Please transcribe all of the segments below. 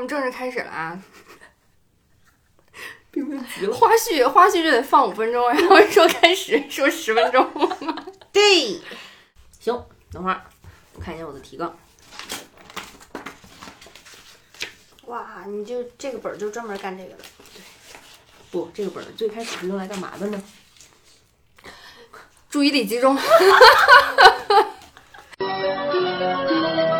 们正式开始了啊！冰冰急了。花絮花絮就得放五分钟，然后说开始说十分钟。对，行，等会儿我看一下我的提纲。哇，你就这个本儿就专门干这个的。对不，这个本儿最开始是用来干嘛的呢？注意力集中。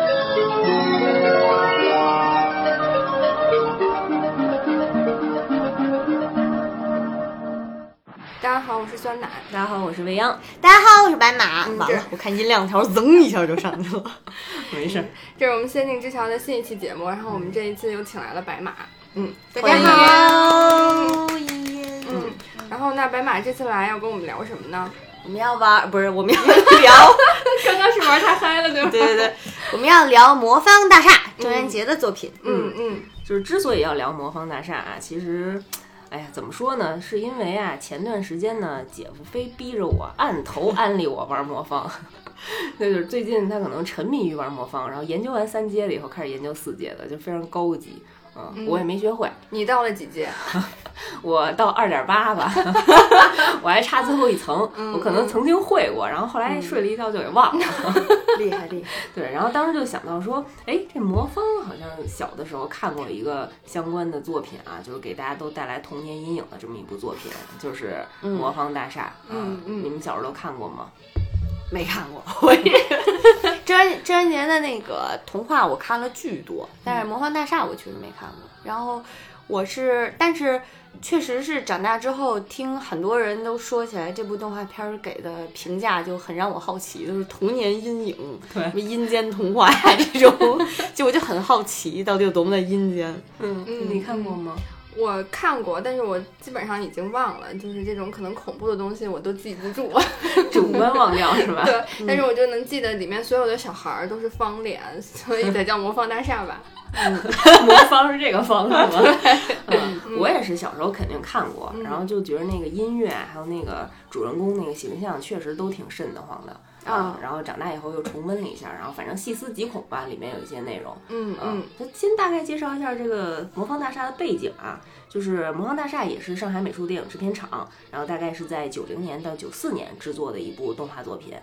我是酸奶。大家好，我是未央。大家好，我是白马。嗯了，我看音量条噌一下就上去了。没事儿，这是我们仙境之桥的新一期节目，然后我们这一次又请来了白马。嗯，大家好，耶嗯，然后那白马这次来要跟我们聊什么呢？我们要玩，不是我们要聊，刚刚是玩太嗨了，对吧？对对对，我们要聊魔方大厦郑渊洁的作品。嗯嗯就是之所以要聊魔方大厦啊，其实，哎呀，怎么说呢？是因为啊，前段时间呢，姐夫非逼着我按头 安利我玩魔方。那就是最近他可能沉迷于玩魔方，然后研究完三阶了以后，开始研究四阶的，就非常高级。嗯，我也没学会，你到了几阶？我到二点八吧，我还差最后一层。我可能曾经会过，然后后来睡了一觉就给忘了。厉害厉害，对，然后当时就想到说，哎，这魔方好像小的时候看过一个相关的作品啊，就是给大家都带来童年阴影的这么一部作品，就是《魔方大厦》。嗯嗯你们小时候都看过吗？没看过。我也郑渊郑渊洁的那个童话我看了巨多，但是魔方大厦我确实没看过。然后我是，但是确实是长大之后听很多人都说起来，这部动画片儿给的评价就很让我好奇，就是童年阴影，对什么阴间童话呀这种，就我就很好奇到底有多么的阴间。嗯嗯你看过吗？我看过，但是我基本上已经忘了，就是这种可能恐怖的东西我都记不住。主观忘掉 是吧？对，但是我就能记得里面所有的小孩儿都是方脸，所以才叫魔方大厦吧。嗯 魔方是这个方是吗？嗯，我也是小时候肯定看过，然后就觉得那个音乐还有那个主人公那个形象确实都挺瘆得慌的。啊然后长大以后又重温了一下，然后反正细思极恐吧，里面有一些内容。嗯嗯，就先大概介绍一下这个魔方大厦的背景啊，就是魔方大厦也是上海美术电影制片厂，然后大概是在九零年到九四年制作的一部动画作品。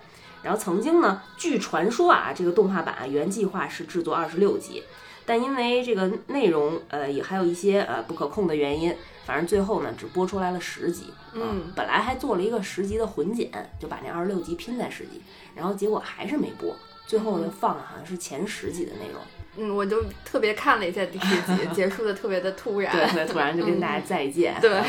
然后曾经呢，据传说啊，这个动画版啊原计划是制作二十六集，但因为这个内容呃也还有一些呃不可控的原因，反正最后呢只播出来了十集。嗯本来还做了一个十集的混剪，就把那二十六集拼在十集，然后结果还是没播，最后就放了好像是前十集的内容。嗯，我就特别看了一下第十集，结束的特别的突然。对，特别突然就跟大家再见。对，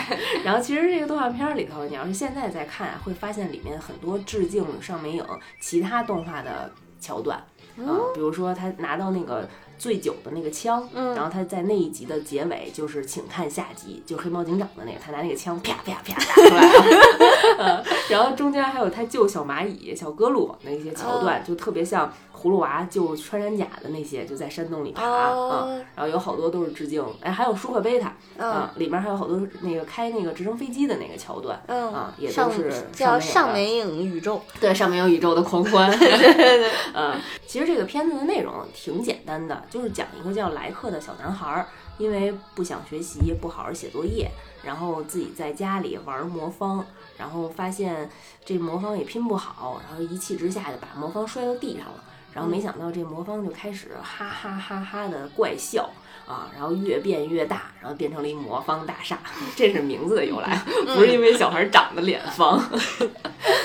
然后其实这个动画片里头，你要是现在再看啊，会发现里面很多致敬上美影其他动画的桥段啊、比如说他拿到那个。醉酒的那个枪，嗯。然后他在那一集的结尾就是请看下集，就黑猫警长的那个，他拿那个枪啪啪啪打 出来了，嗯然后中间还有他救小蚂蚁、小格鲁那些桥段，就特别像葫芦娃救穿山甲的那些，就在山洞里爬啊、哦然后有好多都是致敬，哎，还有舒克贝塔，嗯啊，里面还有好多那个开那个直升飞机的那个桥段，嗯啊，也上都是叫上美影宇宙。对上面有宇宙的狂欢，对对对，嗯，其实这个片子的内容挺简单的，就是讲一个叫莱克的小男孩儿，因为不想学习，不好好写作业，然后自己在家里玩魔方，然后发现这魔方也拼不好，然后一气之下就把魔方摔到地上了。然后没想到这魔方就开始哈哈哈哈的怪笑啊，然后越变越大，然后变成了一魔方大厦，这是名字的由来，不是因为小孩长得脸方。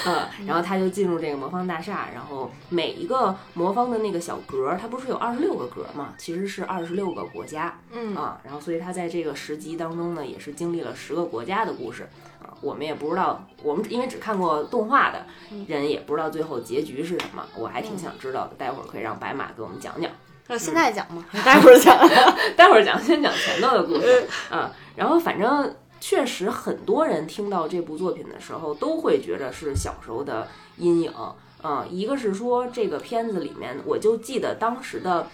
嗯，然后他就进入这个魔方大厦，然后每一个魔方的那个小格儿，它不是有二十六个格儿嘛，其实是二十六个国家，嗯。啊，然后所以他在这个十集当中呢，也是经历了十个国家的故事啊。我们也不知道，我们因为只看过动画的人，也不知道最后结局是什么，我还挺想知道的。待会儿可以让白马给我们讲讲。那现在讲吗？待会儿讲。待会儿讲，先讲前头的故事啊。然后反正确实很多人听到这部作品的时候，都会觉得是小时候的阴影嗯。一个是说这个片子里面，我就记得当时的。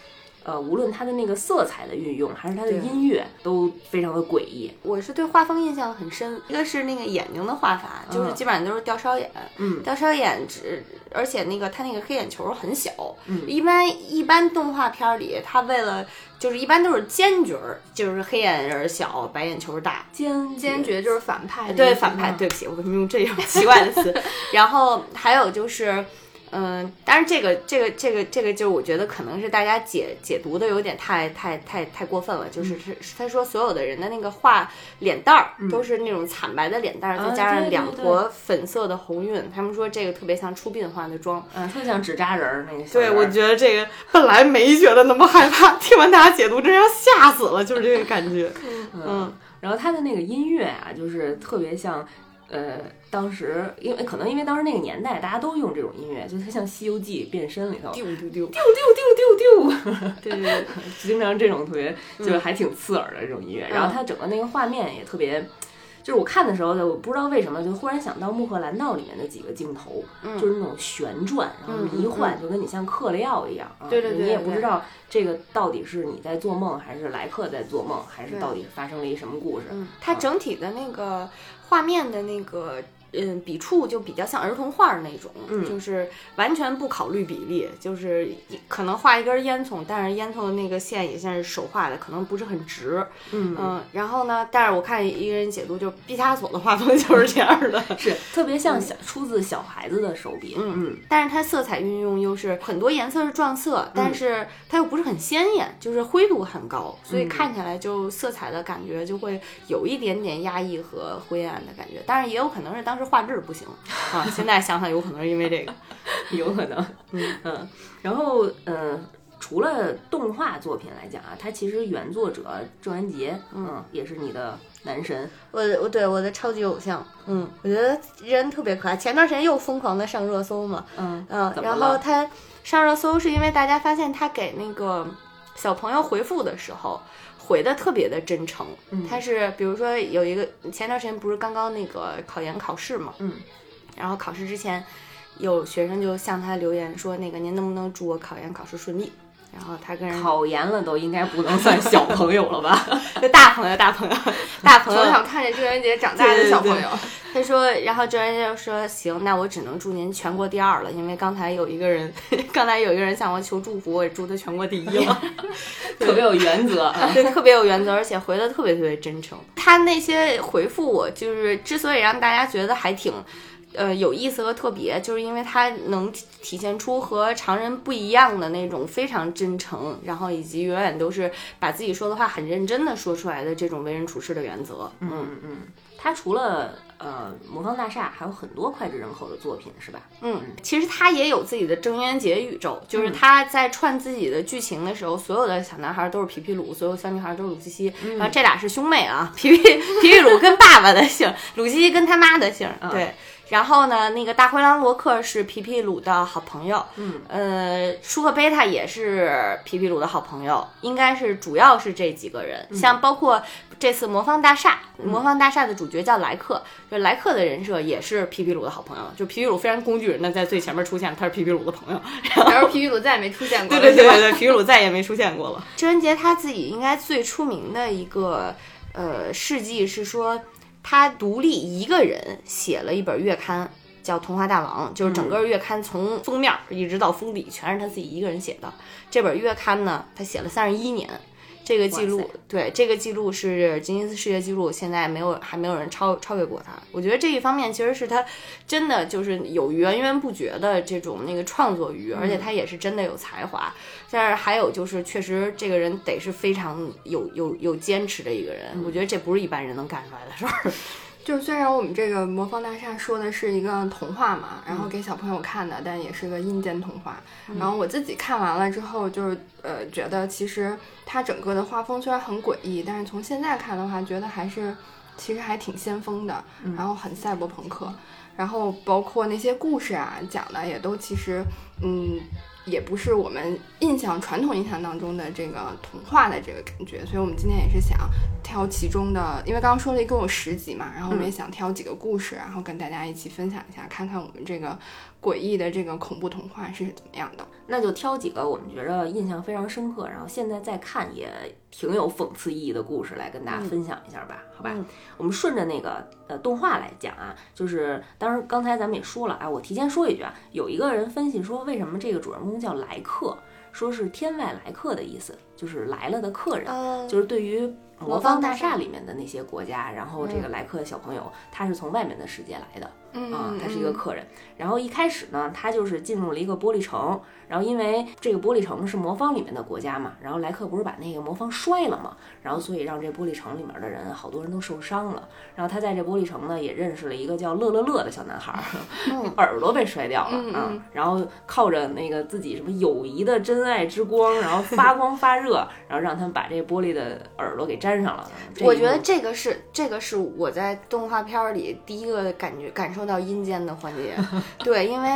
呃，无论它的那个色彩的运用，还是它的音乐，都非常的诡异。我是对画风印象很深，一个是那个眼睛的画法，就是基本上都是吊梢眼，嗯，吊梢眼只，而且那个它那个黑眼球很小，嗯一般一般动画片里，它为了就是一般都是尖角儿，就是黑眼仁儿小，白眼球大。坚坚决就是反派对反派，对不起，我为什么用这种奇怪的词？然后还有就是，嗯、当然这个这个这个这个就是我觉得可能是大家解解读的有点太太太太过分了，就是是是他说所有的人的那个画脸蛋儿都是那种惨白的脸蛋儿，啊再加上两坨粉色的红晕，他们说这个特别像出殡化的妆。嗯，特像纸扎人儿那个对，我觉得这个本来没觉得那么害怕，听完大家解读，真要吓死了，就是这个感觉。嗯，然后他的那个音乐啊，就是特别像，呃，当时因为可能因为当时那个年代大家都用这种音乐，就它像《西游记》变身里头，丢丢丢，丢丢丢丢丢，对对对，经常这种特别就是还挺刺耳的这种音乐。然后它整个那个画面也特别。就是我看的时候呢，我不知道为什么就忽然想到《穆赫兰道》里面的几个镜头，就是那种旋转，然后迷幻，就跟你像嗑了药一样啊。对对对你也不知道这个到底是你在做梦，还是莱克在做梦，还是到底发生了一什么故事？嗯，它整体的那个画面的那个。嗯，笔触就比较像儿童画儿那种，嗯就是完全不考虑比例，就是可能画一根烟囱，但是烟囱的那个线也像是手画的，可能不是很直。嗯嗯，然后呢，但是我看一个人解读，就是毕加索的画风就是这样的。是特别像小出自小孩子的手笔。嗯嗯但是它色彩运用又是很多颜色是撞色，但是它又不是很鲜艳，就是灰度很高，所以看起来就色彩的感觉就会有一点点压抑和灰暗的感觉。当然也有可能是当时画质不行啊，现在想想有可能是因为这个。有可能。嗯然后嗯。除了动画作品来讲啊，它其实原作者郑渊洁，嗯，也是你的男神。我我对我的超级偶像，嗯，我觉得人特别可爱。前段时间又疯狂的上热搜嘛，嗯嗯，然后他上热搜是因为大家发现他给那个小朋友回复的时候。回的特别的真诚，嗯。他是比如说有一个前段时间不是刚刚那个考研考试嘛，嗯，然后考试之前有学生就向他留言说那个您能不能祝我考研考试顺利，然后他跟人考研了都应该不能算小朋友了吧？就大朋友大朋友 大朋友从小看着郑渊洁长大的小朋友，他说，然后郑渊洁就说：“行，那我只能祝您全国第二了，因为刚才有一个人，刚才有一个人向我求祝福，我也祝他全国第一了。特别有原则啊。对，特别有原则，而且回的特别特别真诚。他那些回复我，就是之所以让大家觉得还挺。”呃，有意思和特别，就是因为他能体体现出和常人不一样的那种非常真诚，然后以及永远都是把自己说的话很认真的说出来的这种为人处事的原则。嗯嗯嗯，他除了呃魔方大厦，还有很多脍炙人口的作品，是吧？嗯，其实他也有自己的郑渊洁宇宙，就是他在串自己的剧情的时候，所有的小男孩都是皮皮鲁，所有小女孩都是鲁西西，然后这俩是兄妹啊，皮皮皮皮鲁跟爸爸的姓，鲁西西跟他妈的姓，对。然后呢，那个大灰狼罗克是皮皮鲁的好朋友，嗯，呃，舒克贝塔也是皮皮鲁的好朋友，应该是主要是这几个人，像包括这次魔方大厦，魔方大厦的主角叫莱克，就莱克的人设也是皮皮鲁的好朋友，就皮皮鲁非常工具人的在最前面出现，他是皮皮鲁的朋友，然后皮皮鲁再也没出现过了，对对对对对，皮皮鲁再也没出现过了。郑渊洁他自己应该最出名的一个呃事迹是说，他独立一个人写了一本月刊。叫《童话大王》，就是整个月刊从封面一直到封底全是他自己一个人写的。这本月刊呢，他写了三十一年，这个记录对这个记录是吉尼斯世界纪录，现在没有还没有人超超越过他。我觉得这一方面其实是他真的就是有源源不绝的这种那个创作欲，而且他也是真的有才华。但是还有就是，确实这个人得是非常有有有坚持的一个人，我觉得这不是一般人能干出来的事儿。就是虽然我们这个魔方大厦说的是一个童话嘛，然后给小朋友看的，但也是个阴间童话。然后我自己看完了之后，就是呃觉得其实它整个的画风虽然很诡异，但是从现在看的话，觉得还是其实还挺先锋的，然后很赛博朋克。然后包括那些故事啊，讲的也都其实嗯。也不是我们印象传统印象当中的这个童话的这个感觉，所以我们今天也是想挑其中的，因为刚刚说了一共有十集嘛，然后我们也想挑几个故事，然后跟大家一起分享一下，看看我们这个诡异的这个恐怖童话是怎么样的。那就挑几个我们觉得印象非常深刻，然后现在再看也挺有讽刺意义的故事来跟大家分享一下吧，好吧？我们顺着那个呃动画来讲啊，就是当然刚才咱们也说了，啊，我提前说一句啊，有一个人分析说为什么这个主人公叫来客，说是天外来客的意思，就是来了的客人，就是对于。魔方大厦里面的那些国家，然后这个来客的小朋友，他是从外面的世界来的，啊，他是一个客人。然后一开始呢，他就是进入了一个玻璃城，然后因为这个玻璃城是魔方里面的国家嘛，然后莱克不是把那个魔方摔了嘛，然后所以让这玻璃城里面的人好多人都受伤了。然后他在这玻璃城呢，也认识了一个叫乐乐乐的小男孩，耳朵被摔掉了啊，然后靠着那个自己什么友谊的真爱之光，然后发光发热，然后让他们把这玻璃的耳朵给粘。粘上了，我觉得这个是这个是我在动画片里第一个感觉感受到阴间的环节。对，因为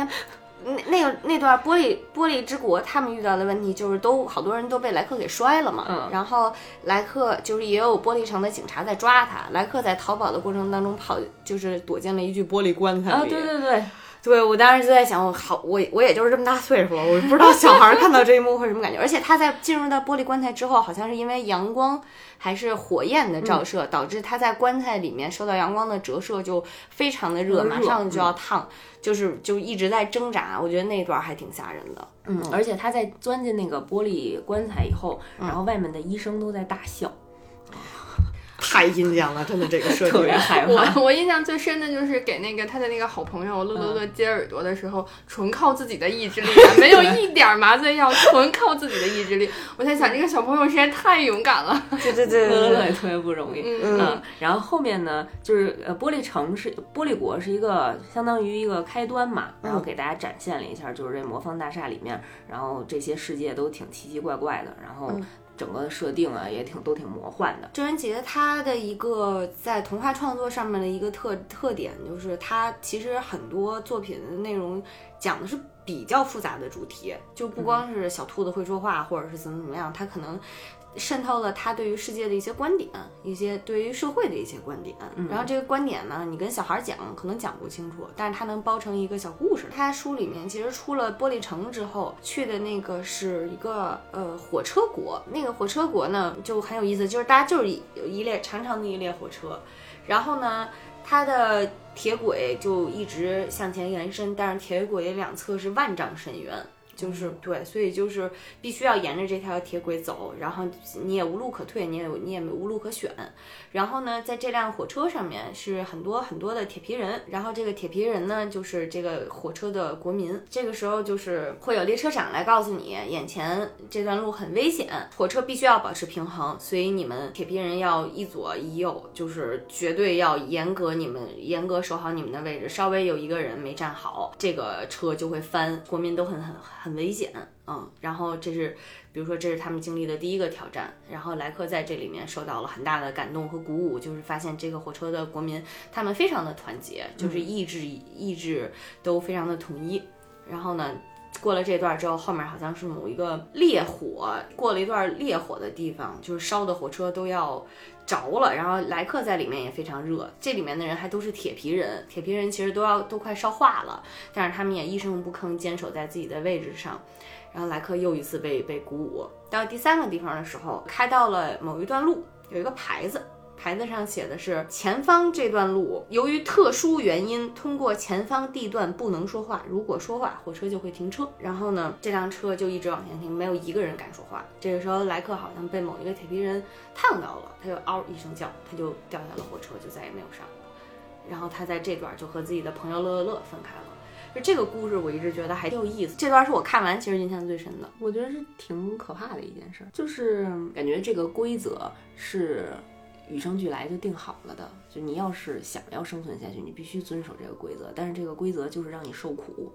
那那个那段玻璃玻璃之国他们遇到的问题就是都好多人都被莱克给摔了嘛。嗯。然后莱克就是也有玻璃城的警察在抓他，莱克在逃跑的过程当中跑就是躲进了一具玻璃棺材里。啊，对对对。对，我当时就在想，我好，我我也就是这么大岁数了，我不知道小孩看到这一幕会什么感觉。而且他在进入到玻璃棺材之后，好像是因为阳光还是火焰的照射，导致他在棺材里面受到阳光的折射，就非常的热，马上就要烫，就是就一直在挣扎。我觉得那段还挺吓人的。嗯，而且他在钻进那个玻璃棺材以后，然后外面的医生都在大笑。太阴间了，真的这个设计特别害怕。我我印象最深的就是给那个他的那个好朋友乐乐乐接耳朵的时候，纯靠自己的意志力，没有一点麻醉药，纯靠自己的意志力。我在想，这个小朋友实在太勇敢了。对对对，乐乐也特别不容易。嗯，然后后面呢，就是呃，玻璃城是玻璃国是一个相当于一个开端嘛，然后给大家展现了一下，就是这魔方大厦里面，然后这些世界都挺奇奇怪怪的，然后。整个设定啊，也挺都挺魔幻的。郑渊洁他的一个在童话创作上面的一个特特点，就是他其实很多作品的内容讲的是比较复杂的主题，就不光是小兔子会说话，或者是怎么怎么样，他可能。渗透了他对于世界的一些观点，一些对于社会的一些观点。然后这个观点呢，你跟小孩讲可能讲不清楚，但是他能包成一个小故事。他书里面其实出了玻璃城之后去的那个是一个呃火车国，那个火车国呢就很有意思，就是大家就是有一列长长的一列火车，然后呢它的铁轨就一直向前延伸，但是铁轨两侧是万丈深渊。就是对，所以就是必须要沿着这条铁轨走，然后你也无路可退，你也你也无路可选。然后呢，在这辆火车上面是很多很多的铁皮人，然后这个铁皮人呢就是这个火车的国民。这个时候就是会有列车长来告诉你，眼前这段路很危险，火车必须要保持平衡，所以你们铁皮人要一左一右，就是绝对要严格你们严格守好你们的位置，稍微有一个人没站好，这个车就会翻，国民都很很很危险。嗯，然后这是，比如说这是他们经历的第一个挑战，然后莱克在这里面受到了很大的感动和鼓舞，就是发现这个火车的国民他们非常的团结，就是意志意志都非常的统一。然后呢，过了这段之后，后面好像是某一个烈火，过了一段烈火的地方，就是烧的火车都要着了，然后莱克在里面也非常热，这里面的人还都是铁皮人，铁皮人其实都要都快烧化了，但是他们也一声不吭，坚守在自己的位置上。然后莱克又一次被被鼓舞。到第三个地方的时候，开到了某一段路，有一个牌子，牌子上写的是前方这段路由于特殊原因，通过前方地段不能说话，如果说话，火车就会停车。然后呢，这辆车就一直往前停，没有一个人敢说话。这个时候，莱克好像被某一个铁皮人烫到了，他就嗷一声叫，他就掉下了火车，就再也没有上。然后他在这段就和自己的朋友乐乐乐分开了。就这个故事，我一直觉得还挺有意思。这段是我看完其实印象最深的。我觉得是挺可怕的一件事，就是感觉这个规则是与生俱来就定好了的。就你要是想要生存下去，你必须遵守这个规则。但是这个规则就是让你受苦，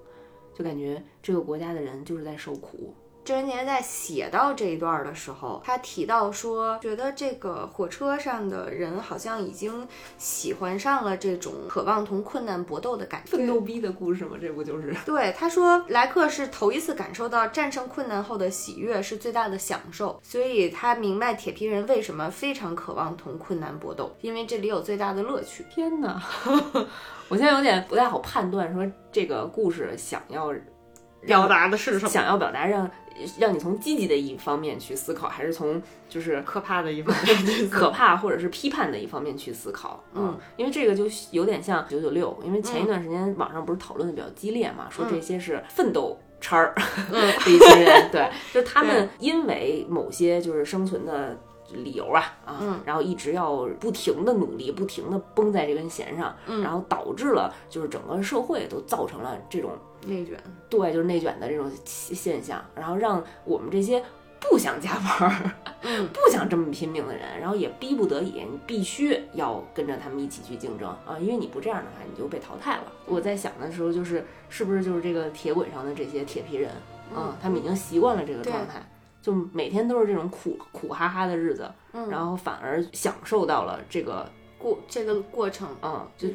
就感觉这个国家的人就是在受苦。郑渊洁在写到这一段的时候，他提到说，觉得这个火车上的人好像已经喜欢上了这种渴望同困难搏斗的感觉。奋斗逼的故事吗？这不就是？对，他说莱克是头一次感受到战胜困难后的喜悦是最大的享受，所以他明白铁皮人为什么非常渴望同困难搏斗，因为这里有最大的乐趣。天哪，我现在有点不太好判断，说这个故事想要表达的是什么？想要表达让让你从积极的一方面去思考，还是从就是可怕的一方面，可怕或者是批判的一方面去思考？嗯，因为这个就有点像九九六，因为前一段时间网上不是讨论的比较激烈嘛，说这些是奋斗叉儿 的一群人，对，就他们因为某些就是生存的。理由啊啊，然后一直要不停的努力，不停的绷在这根弦上，然后导致了就是整个社会都造成了这种内卷，对，就是内卷的这种现象，然后让我们这些不想加班、嗯，不想这么拼命的人，然后也逼不得已，你必须要跟着他们一起去竞争啊，因为你不这样的话，你就被淘汰了。我在想的时候，就是是不是就是这个铁轨上的这些铁皮人啊，他们已经习惯了这个状态。就每天都是这种苦苦哈哈的日子，然后反而享受到了这个过这个过程，嗯，就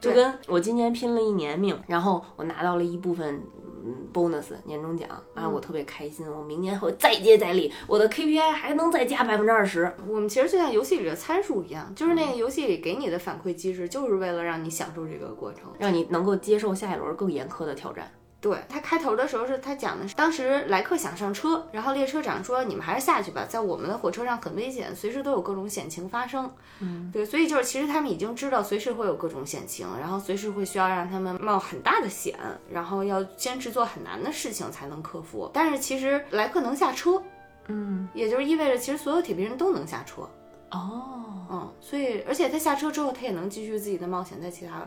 就跟我今年拼了一年命，然后我拿到了一部分嗯 bonus 年终奖啊，我特别开心，我明年会再接再厉，我的 KPI 还能再加百分之二十。我们其实就像游戏里的参数一样，就是那个游戏里给你的反馈机制，就是为了让你享受这个过程，让你能够接受下一轮更严苛的挑战。对他开头的时候是他讲的是，当时莱克想上车，然后列车长说：“你们还是下去吧，在我们的火车上很危险，随时都有各种险情发生。”嗯，对，所以就是其实他们已经知道随时会有各种险情，然后随时会需要让他们冒很大的险，然后要坚持做很难的事情才能克服。但是其实莱克能下车，嗯，也就是意味着其实所有铁皮人都能下车。哦，嗯，所以而且他下车之后，他也能继续自己的冒险，在其他。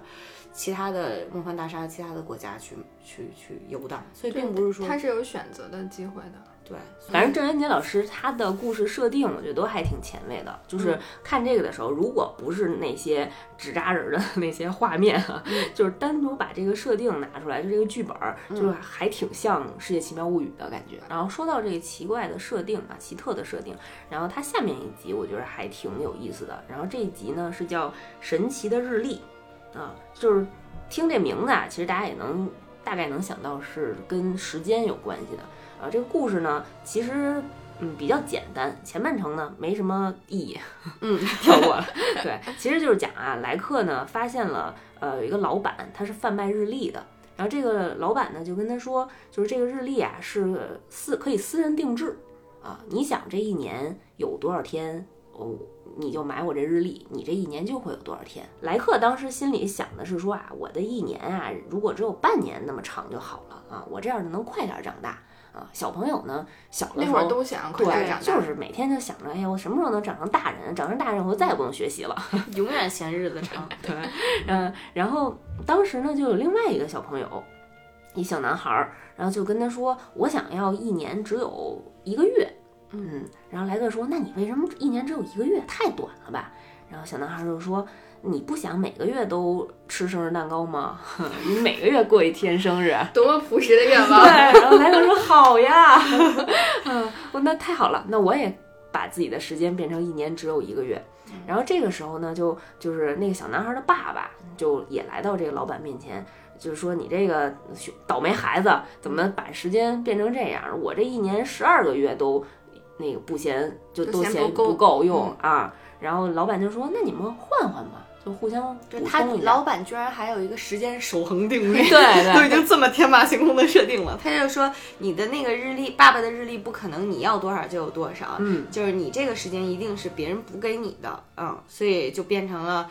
其他的梦幻大厦，其他的国家去去去游荡，所以并不是说他是有选择的机会的。对，反正郑渊洁老师他的故事设定，我觉得都还挺前卫的。就是看这个的时候，如果不是那些纸扎人的那些画面哈，就是单独把这个设定拿出来，就这个剧本，就是还挺像《世界奇妙物语》的感觉。然后说到这个奇怪的设定啊，奇特的设定，然后它下面一集我觉得还挺有意思的。然后这一集呢是叫《神奇的日历》。啊，就是听这名字啊，其实大家也能大概能想到是跟时间有关系的啊。这个故事呢，其实嗯比较简单，前半程呢没什么意义，嗯，跳过了。对，其实就是讲啊，莱克呢发现了呃有一个老板，他是贩卖日历的，然后这个老板呢就跟他说，就是这个日历啊是私可以私人定制啊，你想这一年有多少天哦。你就买我这日历，你这一年就会有多少天？莱克当时心里想的是说啊，我的一年啊，如果只有半年那么长就好了啊，我这样就能快点长大啊。小朋友呢，小的时候都想快点长大，就是每天就想着，哎呀，我什么时候能长成大人？长成大人，我再也不用学习了，永远嫌日子长。对，嗯，然后当时呢，就有另外一个小朋友，一小男孩儿，然后就跟他说，我想要一年只有一个月。嗯，然后莱克说：“那你为什么一年只有一个月？太短了吧？”然后小男孩就说：“你不想每个月都吃生日蛋糕吗？你每个月过一天生日，多么朴实的愿望。”对，然后莱克说：“好呀，嗯，我那太好了，那我也把自己的时间变成一年只有一个月。”然后这个时候呢，就就是那个小男孩的爸爸就也来到这个老板面前，就是说：“你这个倒霉孩子，怎么把时间变成这样？我这一年十二个月都……”那个不嫌就都嫌不够用啊，然后老板就说：“那你们换换吧，就互相就他老板居然还有一个时间守恒定律，对对，都已经这么天马行空的设定了。他就说你的那个日历，爸爸的日历不可能你要多少就有多少，嗯，就是你这个时间一定是别人补给你的，嗯，所以就变成了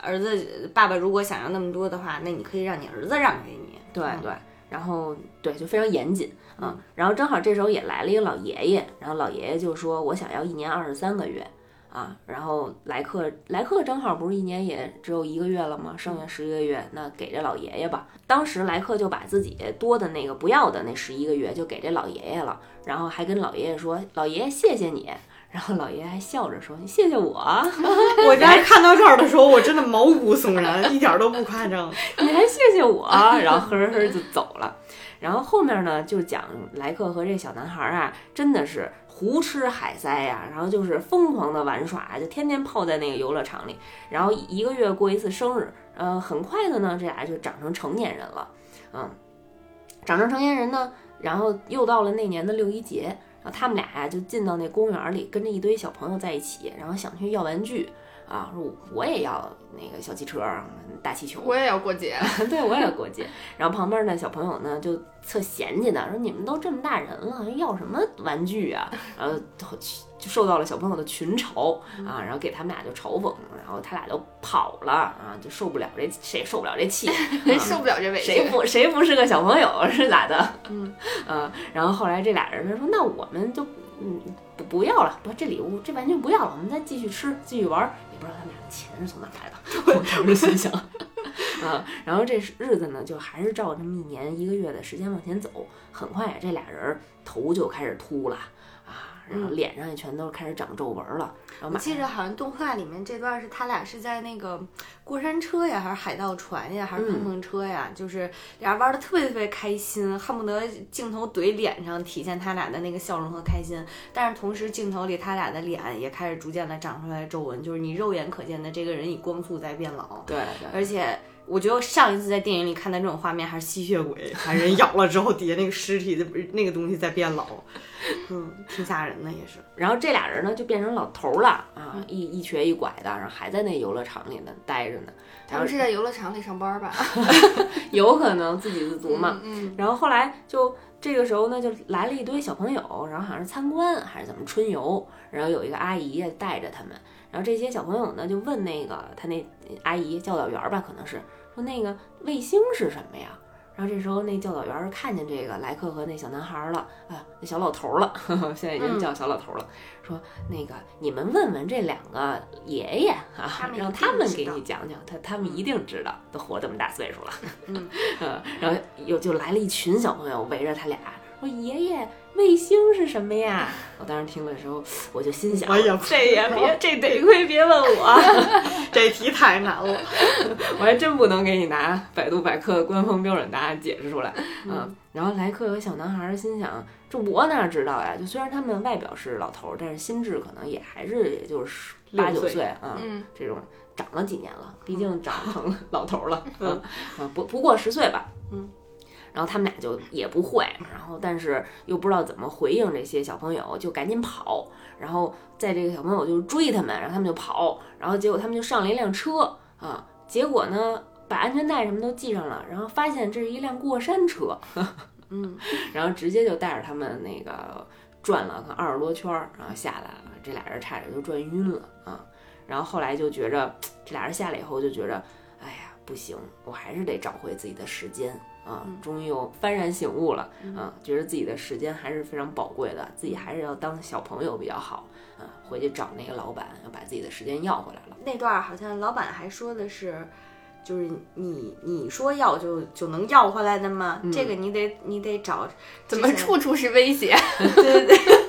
儿子爸爸如果想要那么多的话，那你可以让你儿子让给你，对对，然后对就非常严谨。嗯，然后正好这时候也来了一个老爷爷，然后老爷爷就说：“我想要一年二十三个月啊。”然后莱克莱克正好不是一年也只有一个月了吗？剩下十一个月，那给这老爷爷吧。当时莱克就把自己多的那个不要的那十一个月就给这老爷爷了，然后还跟老爷爷说：“老爷爷谢谢你。”然后老爷爷还笑着说：“你谢谢我。”我刚才看到这儿的时候，我真的毛骨悚然，一点都不夸张。你还谢谢我？然后呵呵呵就走了。然后后面呢，就讲莱克和这小男孩啊，真的是胡吃海塞呀、然后就是疯狂的玩耍，就天天泡在那个游乐场里，然后一个月过一次生日，呃，很快的呢，这俩就长成成年人了，嗯，长成成年人呢，然后又到了那年的六一节，然后他们俩呀就进到那公园里，跟着一堆小朋友在一起，然后想去要玩具。啊，说我也要那个小汽车、大气球，我也要过节，对我也要过节。然后旁边的小朋友呢，就特嫌弃的说：“你们都这么大人了，要什么玩具啊？”然后就受到了小朋友的群嘲啊，然后给他们俩就嘲讽，然后他俩就跑了啊，就受不了这谁也受不了这气，人受不了这委屈，谁不谁不是个小朋友是咋的？嗯啊，然后后来这俩人呢说：“那我们就嗯不不要了，不这礼物这玩具不要了，我们再继续吃继续玩。”不知道他们俩的钱是从哪来的，我当时心想，啊，然后这日子呢，就还是照这么一年一个月的时间往前走，很快呀，这俩人头就开始秃了。啊，然后脸上也全都开始长皱纹了。然后我记着好像动画里面这段是他俩是在那个过山车呀，还是海盗船呀，还是碰碰车呀，就是俩人玩的特别特别开心，恨不得镜头怼脸上体现他俩的那个笑容和开心。但是同时镜头里他俩的脸也开始逐渐的长出来皱纹，就是你肉眼可见的这个人以光速在变老。对对，而且。我觉得上一次在电影里看到这种画面还是吸血鬼，把人咬了之后底下那个尸体的那个东西在变老，嗯，挺吓人的也是。然后这俩人呢就变成老头了啊，一一瘸一拐的，然后还在那游乐场里呢待着呢。他们是在游乐场里上班吧？有可能自给自足嘛。嗯。然后后来就这个时候呢，就来了一堆小朋友，然后好像是参观还是怎么春游，然后有一个阿姨带着他们。然后这些小朋友呢，就问那个他那阿姨教导员吧，可能是说那个卫星是什么呀？然后这时候那教导员看见这个莱克和那小男孩了，啊，那小老头了，呵 呵现在已经叫小老头了，说那个你们问问这两个爷爷啊，让他们给你讲讲，他他们一定知道，都活这么大岁数了，嗯，然后又就来了一群小朋友围着他俩，说爷爷。卫星是什么呀？我当时听的时候，我就心想：哎呀，这也别，这得亏别问我，这题太难了，我还真不能给你拿百度百科的官方标准答案解释出来。嗯，然后莱克和小男孩心想：这我哪知道呀？就虽然他们外表是老头，但是心智可能也还是也就是八九岁。啊，这种长了几年了，毕竟长成老头了，不不过十岁吧，嗯。然后他们俩就也不会，然后但是又不知道怎么回应这些小朋友，就赶紧跑。然后在这个小朋友就追他们，然后他们就跑，然后结果他们就上了一辆车啊。结果呢，把安全带什么都系上了，然后发现这是一辆过山车，嗯，然后直接就带着他们那个转了二十多圈，然后下来了。这俩人差点就转晕了啊。然后后来就觉着 这俩人下来以后就觉着，哎呀，不行，我还是得找回自己的时间。啊，终于又幡然醒悟了啊，觉得自己的时间还是非常宝贵的，自己还是要当小朋友比较好啊。回去找那个老板，要把自己的时间要回来了。那段好像老板还说的是，就是你你说要就就能要回来的吗？这个你得你得找，怎么处处是威胁？对对对。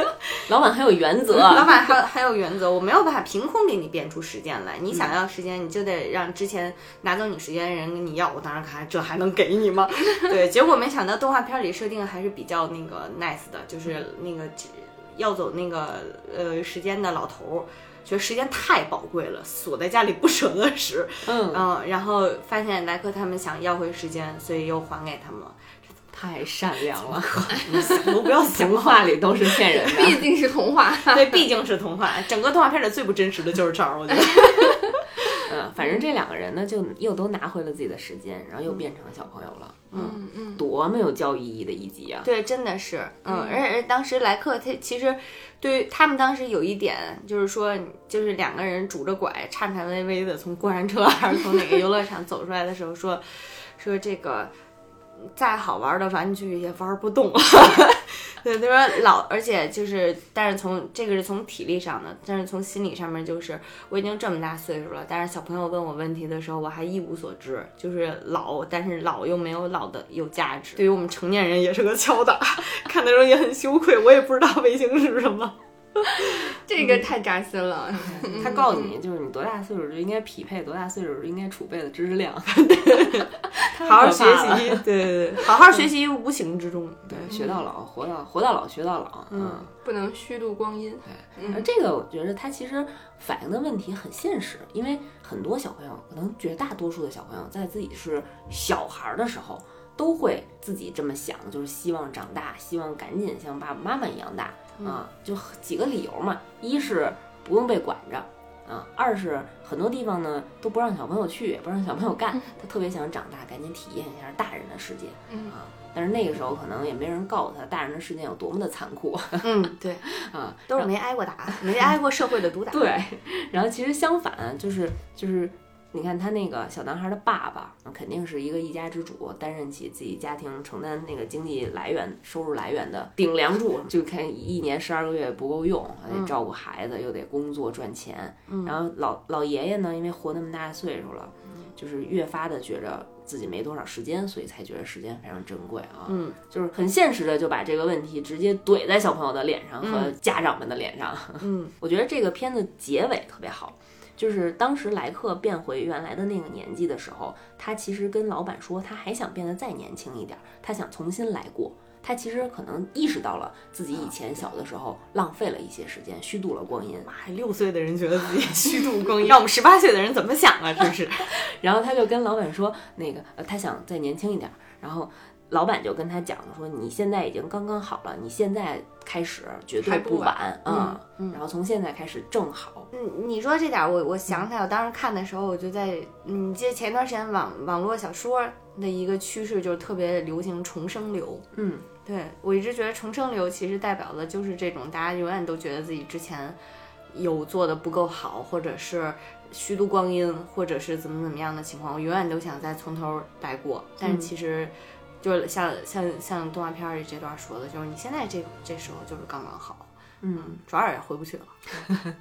老板很有原则，老板还还有原则，我没有办法凭空给你变出时间来。你想要时间，你就得让之前拿走你时间的人跟你要。我当然看这还能给你吗？对，结果没想到动画片里设定还是比较那个 nice 的，就是那个要走那个呃时间的老头，觉得时间太宝贵了，锁在家里不舍得使。嗯嗯，然后发现莱克他们想要回时间，所以又还给他们了。太善良了，想都 不要想。童话里都是骗人的，毕竟是童话，对，毕竟是童话。整个动画片里最不真实的就是这儿，我觉得。嗯，反正这两个人呢，就又都拿回了自己的时间，然后又变成了小朋友了。嗯嗯，多么有教育意义的一集啊！对，真的是。嗯，而且当时莱克他其实对于他们当时有一点就是说，就是两个人拄着拐，颤颤巍巍的从过山车还是从哪个游乐场走出来的时候，说说这个。再好玩的玩具也玩不动，对，他说老，而且就是，但是从这个是从体力上的，但是从心理上面就是，我已经这么大岁数了，但是小朋友问我问题的时候，我还一无所知，就是老，但是老又没有老的有价值，对于我们成年人也是个敲打，看的时候也很羞愧，我也不知道卫星是什么。这个太扎心了。他告诉你，就是你多大岁数就应该匹配多大岁数应该储备的知识量，好好学习，对对对，好好学习，无形之中，对，学到老，活到活到老，学到老，嗯，不能虚度光阴。对，而这个我觉得他其实反映的问题很现实，因为很多小朋友，可能绝大多数的小朋友在自己是小孩的时候。都会自己这么想，就是希望长大，希望赶紧像爸爸妈妈一样大啊，就几个理由嘛。一是不用被管着啊，二是很多地方呢都不让小朋友去，也不让小朋友干，他特别想长大，赶紧体验一下大人的世界啊。但是那个时候可能也没人告诉他，大人的世界有多么的残酷。嗯，对 啊，都是没挨过打，没挨过社会的毒打。对，然后其实相反，就是就是。你看他那个小男孩的爸爸，肯定是一个一家之主，担任起自己家庭承担那个经济来源、收入来源的顶梁柱。就看一年十二个月不够用，还得照顾孩子，又得工作赚钱。然后老老爷爷呢，因为活那么大岁数了，就是越发的觉着自己没多少时间，所以才觉得时间非常珍贵啊。嗯，就是很现实的就把这个问题直接怼在小朋友的脸上和家长们的脸上。嗯，我觉得这个片子结尾特别好。就是当时莱克变回原来的那个年纪的时候，他其实跟老板说，他还想变得再年轻一点，他想重新来过。他其实可能意识到了自己以前小的时候浪费了一些时间，虚度了光阴。妈，六岁的人觉得自己 虚度光阴，让我们十八岁的人怎么想啊？真是。然后他就跟老板说，那个呃，他想再年轻一点。然后。老板就跟他讲说，你现在已经刚刚好了，你现在开始绝对不晚啊。然后从现在开始正好。嗯，你说这点，我我想起来，我当时看的时候，我就在，嗯，记得前段时间网网络小说的一个趋势就是特别流行重生流。嗯，对我一直觉得重生流其实代表的就是这种大家永远都觉得自己之前有做的不够好，或者是虚度光阴，或者是怎么怎么样的情况，我永远都想再从头来过。但是其实。就是像像像动画片里这段说的，就是你现在这这时候就是刚刚好，嗯，转眼也回不去了。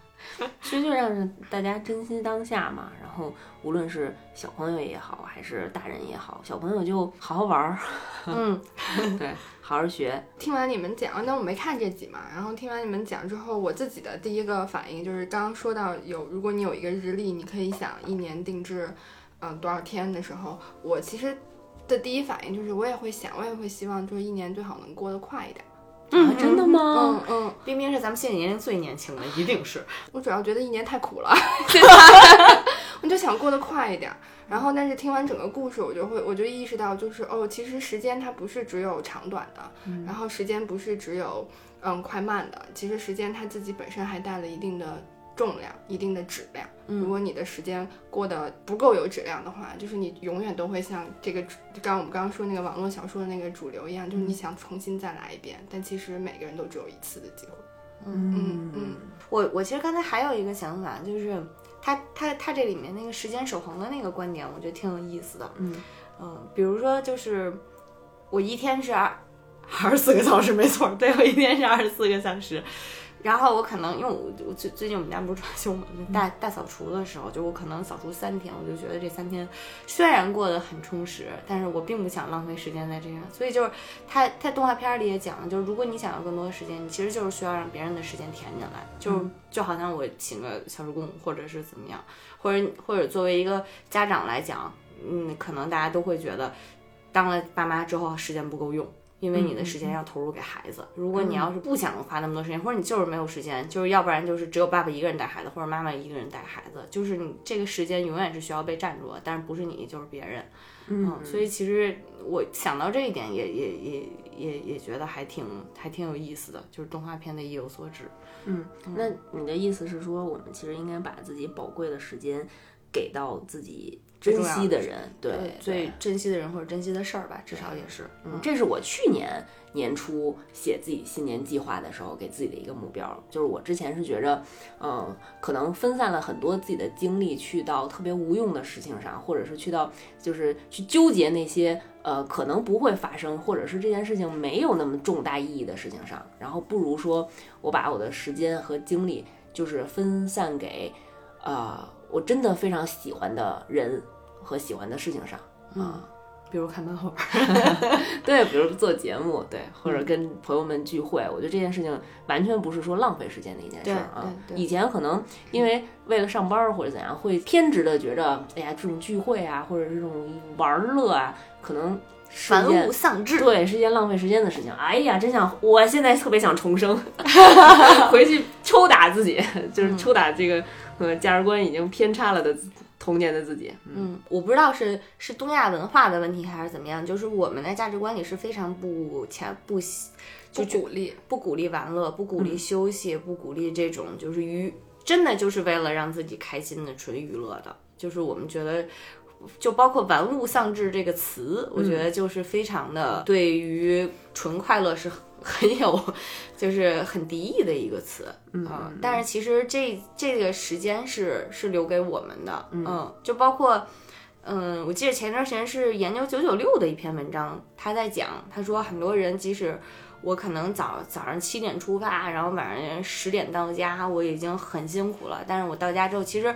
其实就让大家珍惜当下嘛，然后无论是小朋友也好，还是大人也好，小朋友就好好玩儿，嗯，对，好好学。听完你们讲，那我没看这集嘛，然后听完你们讲之后，我自己的第一个反应就是刚刚说到有，如果你有一个日历，你可以想一年定制，嗯，多少天的时候，我其实。的第一反应就是，我也会想，我也会希望，就是一年最好能过得快一点。嗯，真的吗？嗯嗯，冰冰是咱们现在年龄最年轻的，一定是。我主要觉得一年太苦了 我就想过得快一点。然后，但是听完整个故事，我就会，我就意识到，就是哦，其实时间它不是只有长短的，然后时间不是只有嗯快慢的，其实时间它自己本身还带了一定的。重量一定的质量，如果你的时间过得不够有质量的话，就是你永远都会像这个，刚我们刚刚说那个网络小说的那个主流一样，就是你想重新再来一遍，但其实每个人都只有一次的机会。嗯嗯嗯，我我其实刚才还有一个想法，就是他他他这里面那个时间守恒的那个观点，我觉得挺有意思的。嗯嗯，比如说就是我一天是二二十四个小时，没错，对我一天是二十四个小时。然后我可能，因为我我最最近我们家不是装修嘛，大大扫除的时候，就我可能扫除三天，我就觉得这三天虽然过得很充实，但是我并不想浪费时间在这上。所以就是他他动画片里也讲了，就是如果你想要更多的时间，你其实就是需要让别人的时间填进来，就就好像我请个小时工或者是怎么样，或者或者作为一个家长来讲，嗯，可能大家都会觉得当了爸妈之后时间不够用。因为你的时间要投入给孩子，如果你要是不想花那么多时间，或者你就是没有时间，就是要不然就是只有爸爸一个人带孩子，或者妈妈一个人带孩子，就是你这个时间永远是需要被占住的，但是不是你就是别人，嗯，所以其实我想到这一点，也也也也也觉得还挺还挺有意思的，就是动画片的意有所指。嗯，那你的意思是说，我们其实应该把自己宝贵的时间给到自己。珍惜的人，对最珍惜的人或者珍惜的事儿吧，至少也是。嗯，这是我去年年初写自己新年计划的时候给自己的一个目标，就是我之前是觉着，嗯，可能分散了很多自己的精力去到特别无用的事情上，或者是去到就是去纠结那些呃可能不会发生，或者是这件事情没有那么重大意义的事情上，然后不如说我把我的时间和精力就是分散给，呃，我真的非常喜欢的人。和喜欢的事情上啊，比如看漫画。对，比如做节目，对，或者跟朋友们聚会，我觉得这件事情完全不是说浪费时间的一件事儿啊。以前可能因为为了上班儿或者怎样，会偏执的觉着，哎呀，这种聚会啊，或者这种玩儿乐啊，可能玩物丧志。对，是一件浪费时间的事情。哎呀，真想，我现在特别想重生，回去抽打自己，就是抽打这个呃价值观已经偏差了的自童年的自己。嗯嗯，我不知道是是东亚文化的问题还是怎么样，就是我们的价值观里是非常不强不喜不鼓励。不鼓励玩乐，不鼓励嗯休息，不鼓励这种就是娱，真的就是为了让自己开心的纯娱乐的，就是我们觉得。就包括“玩物丧志”这个词，我觉得就是非常的对于纯快乐是很很有，就是很敌意的一个词。嗯嗯，但是其实这这个时间是是留给我们的，嗯，就包括，嗯，我记得前段时间是研究九九六的一篇文章，他在讲，他说很多人即使我可能早早上七点出发，然后晚上十点到家，我已经很辛苦了，但是我到家之后，其实。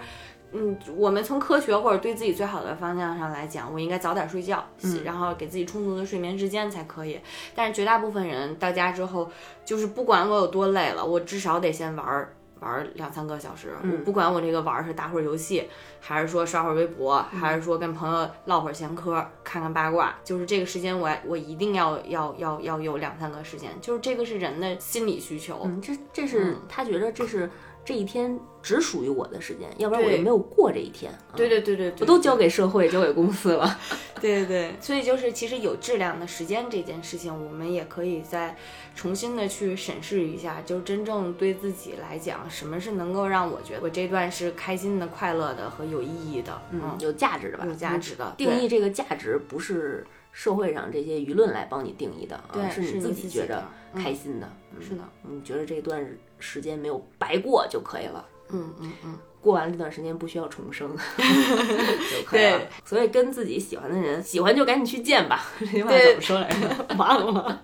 嗯，我们从科学或者对自己最好的方向上来讲，我应该早点睡觉，然后给自己充足的睡眠时间才可以。但是绝大部分人到家之后，就是不管我有多累了，我至少得先玩儿玩儿两三个小时。我不管我这个玩儿是打会儿游戏，还是说刷会儿微博，还是说跟朋友唠会儿闲嗑，看看八卦，就是这个时间我我一定要要要要有两三个时间，就是这个是人的心理需求。嗯，这这是他觉得这是这一天只属于我的时间，要不然我对就没有过这一天。啊对对对对对，我都交给社会，交给公司了。对对对，所以就是其实有质量的时间这件事情，我们也可以再重新的去审视一下，就是真正对自己来讲，什么是能够让我觉得我这段是开心的、快乐的和有意义的，嗯，有价值的吧？有价值的定义这个价值不是社会上这些舆论来帮你定义的，啊对是你自己觉着自己的嗯开心的。是的，你觉得这段时间没有白过就可以了。嗯嗯嗯，过完这段时间不需要重生 就可以了对。所以跟自己喜欢的人，喜欢就赶紧去见吧。这句话怎么 说来着？忘了。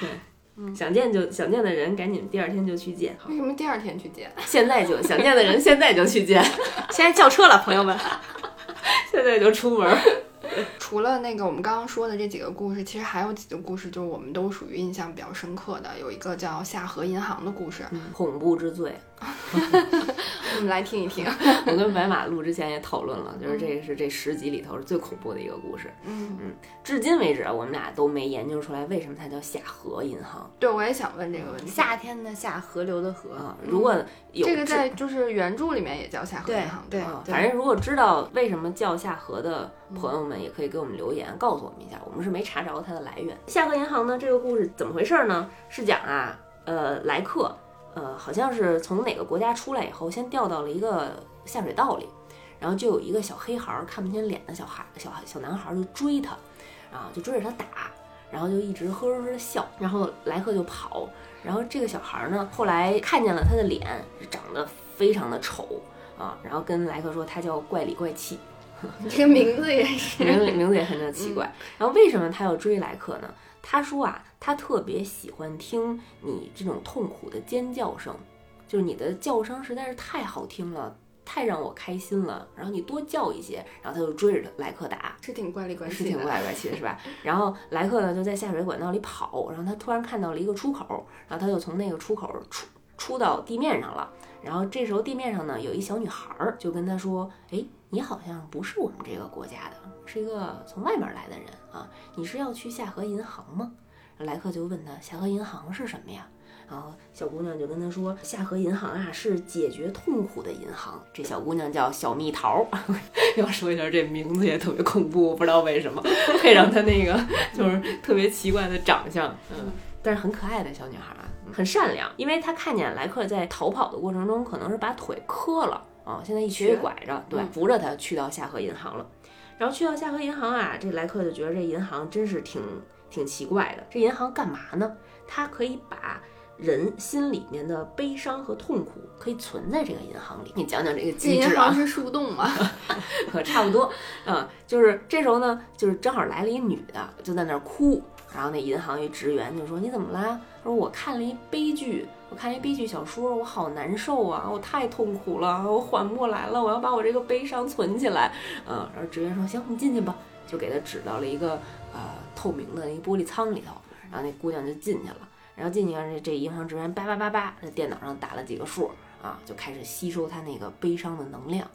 对，想见就想见的人，赶紧第二天就去见。为什么第二天去见？现在就想见的人，现在就去见，现在叫车了，朋友们，现在就出门。除了那个我们刚刚说的这几个故事，其实还有几个故事，就是我们都属于印象比较深刻的。有一个叫夏河银行的故事，恐怖之最，我们来听一听。我跟白马录之前也讨论了，就是这个是这十集里头是最恐怖的一个故事。嗯嗯，至今为止，我们俩都没研究出来为什么它叫夏河银行对，我也想问这个问题。夏天的夏，河流的河，啊。如果有这个在就是原著里面也叫夏河银行，对吧？反正如果知道为什么叫夏河的朋友们，也可以给我们留言告诉我们一下，我们是没查着它的来源。夏河银行呢，这个故事怎么回事呢？是讲啊，呃，莱克，呃，好像是从哪个国家出来以后，先掉到了一个下水道里，然后就有一个小黑孩儿看不见脸的小孩小小男孩儿就追他，啊，就追着他打。然后就一直呵呵呵的笑，然后莱克就跑，然后这个小孩儿呢，后来看见了他的脸，长得非常的丑啊，然后跟莱克说他叫怪里怪气，这个名字也是。名字名字也很的奇怪。然后为什么他要追莱克呢？他说啊，他特别喜欢听你这种痛苦的尖叫声，就是你的叫声实在是太好听了，太让我开心了。然后你多叫一些，然后他就追着莱克打。是挺怪里怪气，是挺怪里怪气的，是吧？然后莱克呢就在下水管道里跑，然后他突然看到了一个出口，然后他就从那个出口出出到地面上了。然后这时候地面上呢有一小女孩儿就跟他说：“哎，你好像不是我们这个国家的，是一个从外面来的人啊，你是要去夏河银行吗？”莱克就问他：“夏河银行是什么呀？”然后小姑娘就跟他说：“夏河银行啊，是解决痛苦的银行。”这小姑娘叫小蜜桃。要说一下，这名字也特别恐怖，不知道为什么配上她那个就是特别奇怪的长相，嗯，但是很可爱的小女孩啊，很善良。因为她看见莱克在逃跑的过程中，可能是把腿磕了啊，现在一瘸一拐着，对，扶着他去到夏河银行了。然后去到夏河银行啊，这莱克就觉得这银行真是挺挺奇怪的。这银行干嘛呢？它可以把人心里面的悲伤和痛苦可以存在这个银行里。你讲讲这个这机制啊银行？是树洞吗？可差不多，嗯，就是这时候呢，就是正好来了一女的，就在那儿哭然后那银行一职员就说：“你怎么啦？”说：“我看了一悲剧，看一悲剧小说，我好难受啊，我太痛苦了，我缓不过来了，我要把我这个悲伤存起来。”嗯，然后职员说：“行，你进去吧。”就给他指到了一个呃透明的一玻璃舱里头，然后那姑娘就进去了。然后进去，这这银行职员叭叭叭叭在电脑上打了几个数啊，就开始吸收他那个悲伤的能量。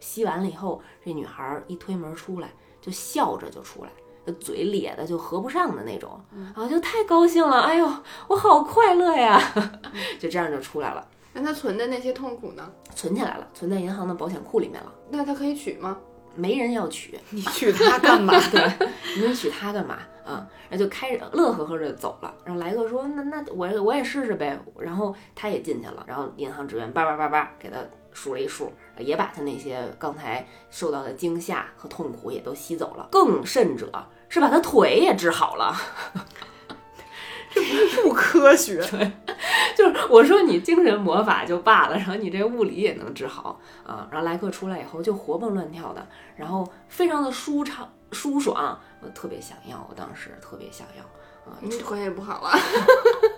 吸完了以后，这女孩一推门出来，就笑着就出来。嘴咧的就合不上的那种，然后，就太高兴了，哎呦，我好快乐呀，就这样就出来了。那他存的那些痛苦呢？存起来了，存在银行的保险库里面了。那他可以取吗？没人要取，你取他干嘛？对，你取他干嘛？啊，然后就开着乐呵呵的走了。然后莱克说：“那那我我也试试呗。”然后他也进去了。然后银行职员叭叭叭叭给他数了一数，也把他那些刚才受到的惊吓和痛苦也都吸走了。更甚者。是把他腿也治好了，这不科学。对，就是我说你精神魔法就罢了，然后你这物理也能治好啊。然后莱克出来以后就活蹦乱跳的，然后非常的舒畅舒爽，我特别想要，我当时特别想要啊。你腿也不好了。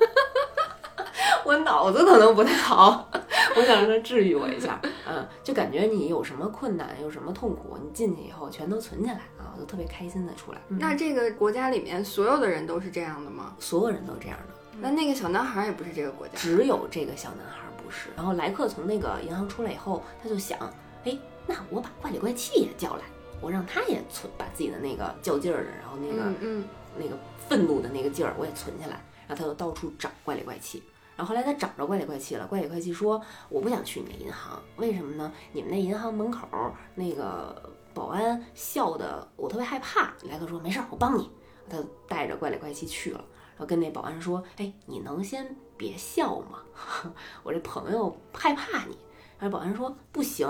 我脑子可能不太好，我想让他治愈我一下。嗯，就感觉你有什么困难，有什么痛苦，你进去以后全都存起来啊，我就特别开心的出来。那这个国家里面所有的人都是这样的吗？所有人都这样的。那那个小男孩也不是这个国家，只有这个小男孩不是。然后莱克从那个银行出来以后，他就想，哎，那我把怪里怪气也叫来，我让他也存，把自己的那个较劲儿的，然后那个嗯那个愤怒的那个劲儿我也存起来。然后他就到处找怪里怪气。然后后来他找着怪里怪气了，怪里怪气说：“我不想去你那银行，为什么呢？你们那银行门口那个保安笑的，我特别害怕。”莱克说：“没事儿，我帮你。”他带着怪里怪气去了，然后跟那保安说：“哎，你能先别笑吗？我这朋友害怕你。”然后保安说：“不行，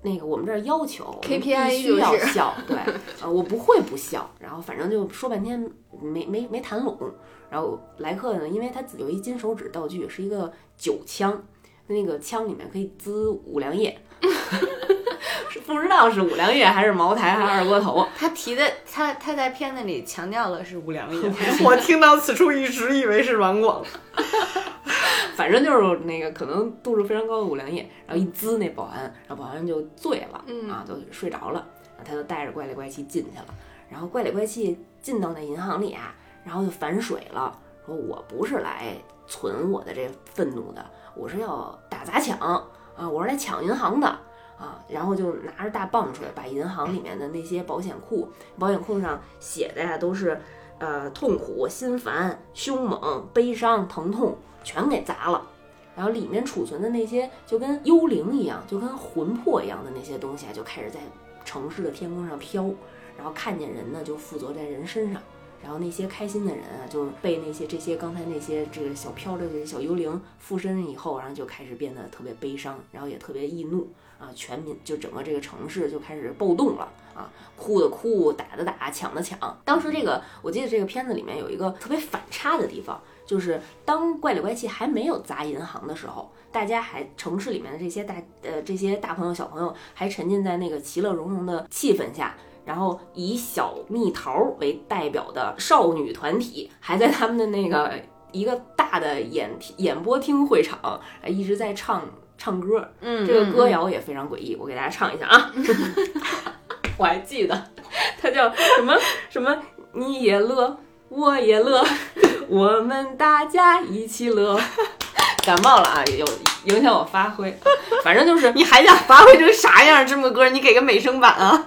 那个我们这儿要求 KPI 必须要笑，对，呃，我不会不笑。”然后反正就说半天没没没谈拢。然后莱克呢，因为他有一金手指道具，是一个酒枪，那个枪里面可以滋五粮液，是 不知道是五粮液还是茅台还是二锅头。他提的他他在片子里强调的是五粮液，我听到此处一直以为是软广，反正就是那个可能度数非常高的五粮液，然后一滋那保安，然后保安就醉了，啊，就睡着了，然后他就带着怪里怪气进去了，然后怪里怪气进到那银行里啊。然后就反水了，说我不是来存我的这愤怒的，我是要打砸抢啊，我是来抢银行的啊。然后就拿着大棒槌，把银行里面的那些保险库，保险库上写的呀都是，呃，痛苦、心烦、凶猛、悲伤、疼痛，全给砸了。然后里面储存的那些就跟幽灵一样，就跟魂魄一样的那些东西啊，就开始在城市的天空上飘，然后看见人呢，就附着在人身上。然后那些开心的人啊，就是被那些这些刚才那些这个小飘着的小幽灵附身以后，然后就开始变得特别悲伤，然后也特别易怒啊！全民就整个这个城市就开始暴动了啊！哭的哭，打的打，抢的抢。当时这个我记得这个片子里面有一个特别反差的地方，就是当怪里怪气还没有砸银行的时候，大家还城市里面的这些大呃这些大朋友小朋友还沉浸在那个其乐融融的气氛下。然后以小蜜桃为代表的少女团体，还在他们的那个一个大的演演播厅会场，一直在唱唱歌。嗯，这个歌谣也非常诡异，我给大家唱一下啊。我还记得，它叫什么什么？你也乐，我也乐，我们大家一起乐。感冒了啊，有影响我发挥。反正就是你还想发挥成啥样？这么歌，你给个美声版啊。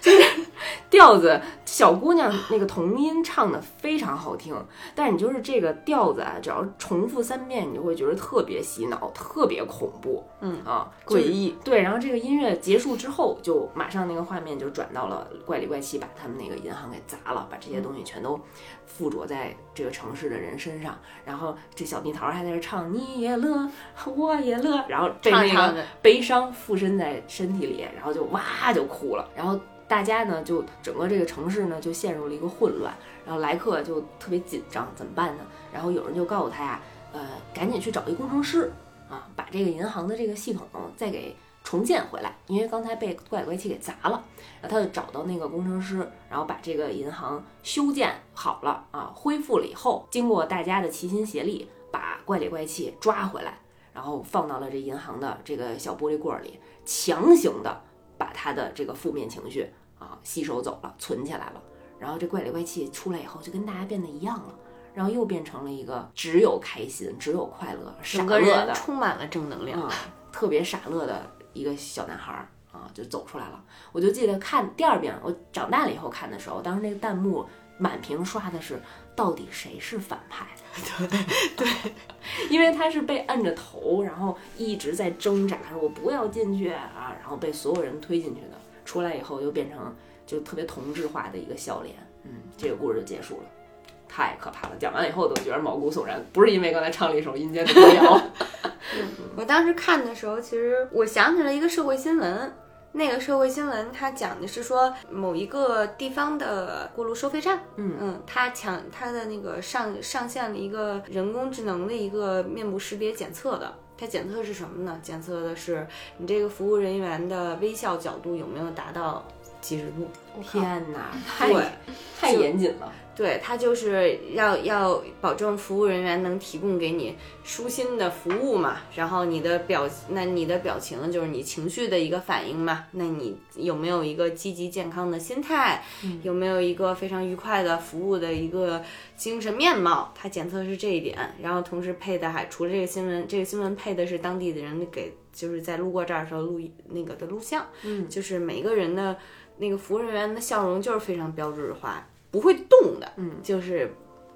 就是调子，小姑娘那个童音唱的非常好听，但是你就是这个调子啊，只要重复三遍，你就会觉得特别洗脑，特别恐怖，嗯啊，诡异。对，然后这个音乐结束之后，就马上那个画面就转到了怪里怪气，把他们那个银行给砸了，把这些东西全都附着在这个城市的人身上，然后这小蜜桃还在这唱，你也乐，我也乐，然后被那个悲伤附身在身体里，然后就哇就哭了，然后。大家呢，就整个这个城市呢，就陷入了一个混乱。然后莱克就特别紧张，怎么办呢？然后有人就告诉他呀，呃，赶紧去找一工程师啊，把这个银行的这个系统再给重建回来，因为刚才被怪里怪气给砸了。然后他就找到那个工程师，然后把这个银行修建好了啊，恢复了以后，经过大家的齐心协力，把怪里怪气抓回来，然后放到了这银行的这个小玻璃柜儿里，强行的把他的这个负面情绪啊吸收走了，存起来了。然后这怪里怪气出来以后，就跟大家变得一样了，然后又变成了一个只有开心、只有快乐、傻乐的，人充满了正能量。啊，特别傻乐的一个小男孩儿啊，就走出来了。我就记得看第二遍，我长大了以后看的时候，当时那个弹幕满屏刷的是到底谁是反派？对 对，因为他是被摁着头，然后一直在挣扎，说我不要进去啊，然后被所有人推进去的。出来以后又变成就特别同质化的一个笑脸，嗯，这个故事就结束了。太可怕了！讲完了以后都觉得毛骨悚然，不是因为刚才唱了一首阴间的歌谣，我当时看的时候，其实我想起了一个社会新闻。那个社会新闻，它讲的是说某一个地方的过路收费站，嗯嗯，它抢它的那个上上线了一个人工智能的一个面部识别检测的。它检测是什么呢？检测的是你这个服务人员的微笑角度有没有达到几十度。天哪，太对太严谨了。对，它就是要要保证服务人员能提供给你舒心的服务嘛，然后你的表，那你的表情就是你情绪的一个反应嘛，那你有没有一个积极健康的心态，有没有一个非常愉快的服务的一个精神面貌？它检测是这一点，然后同时配的还除了这个新闻，这个新闻配的是当地的人给就是在路过这儿的时候录那个的录像，嗯就是每个人的那个服务人员的笑容就是非常标志化，不会动的，嗯，就是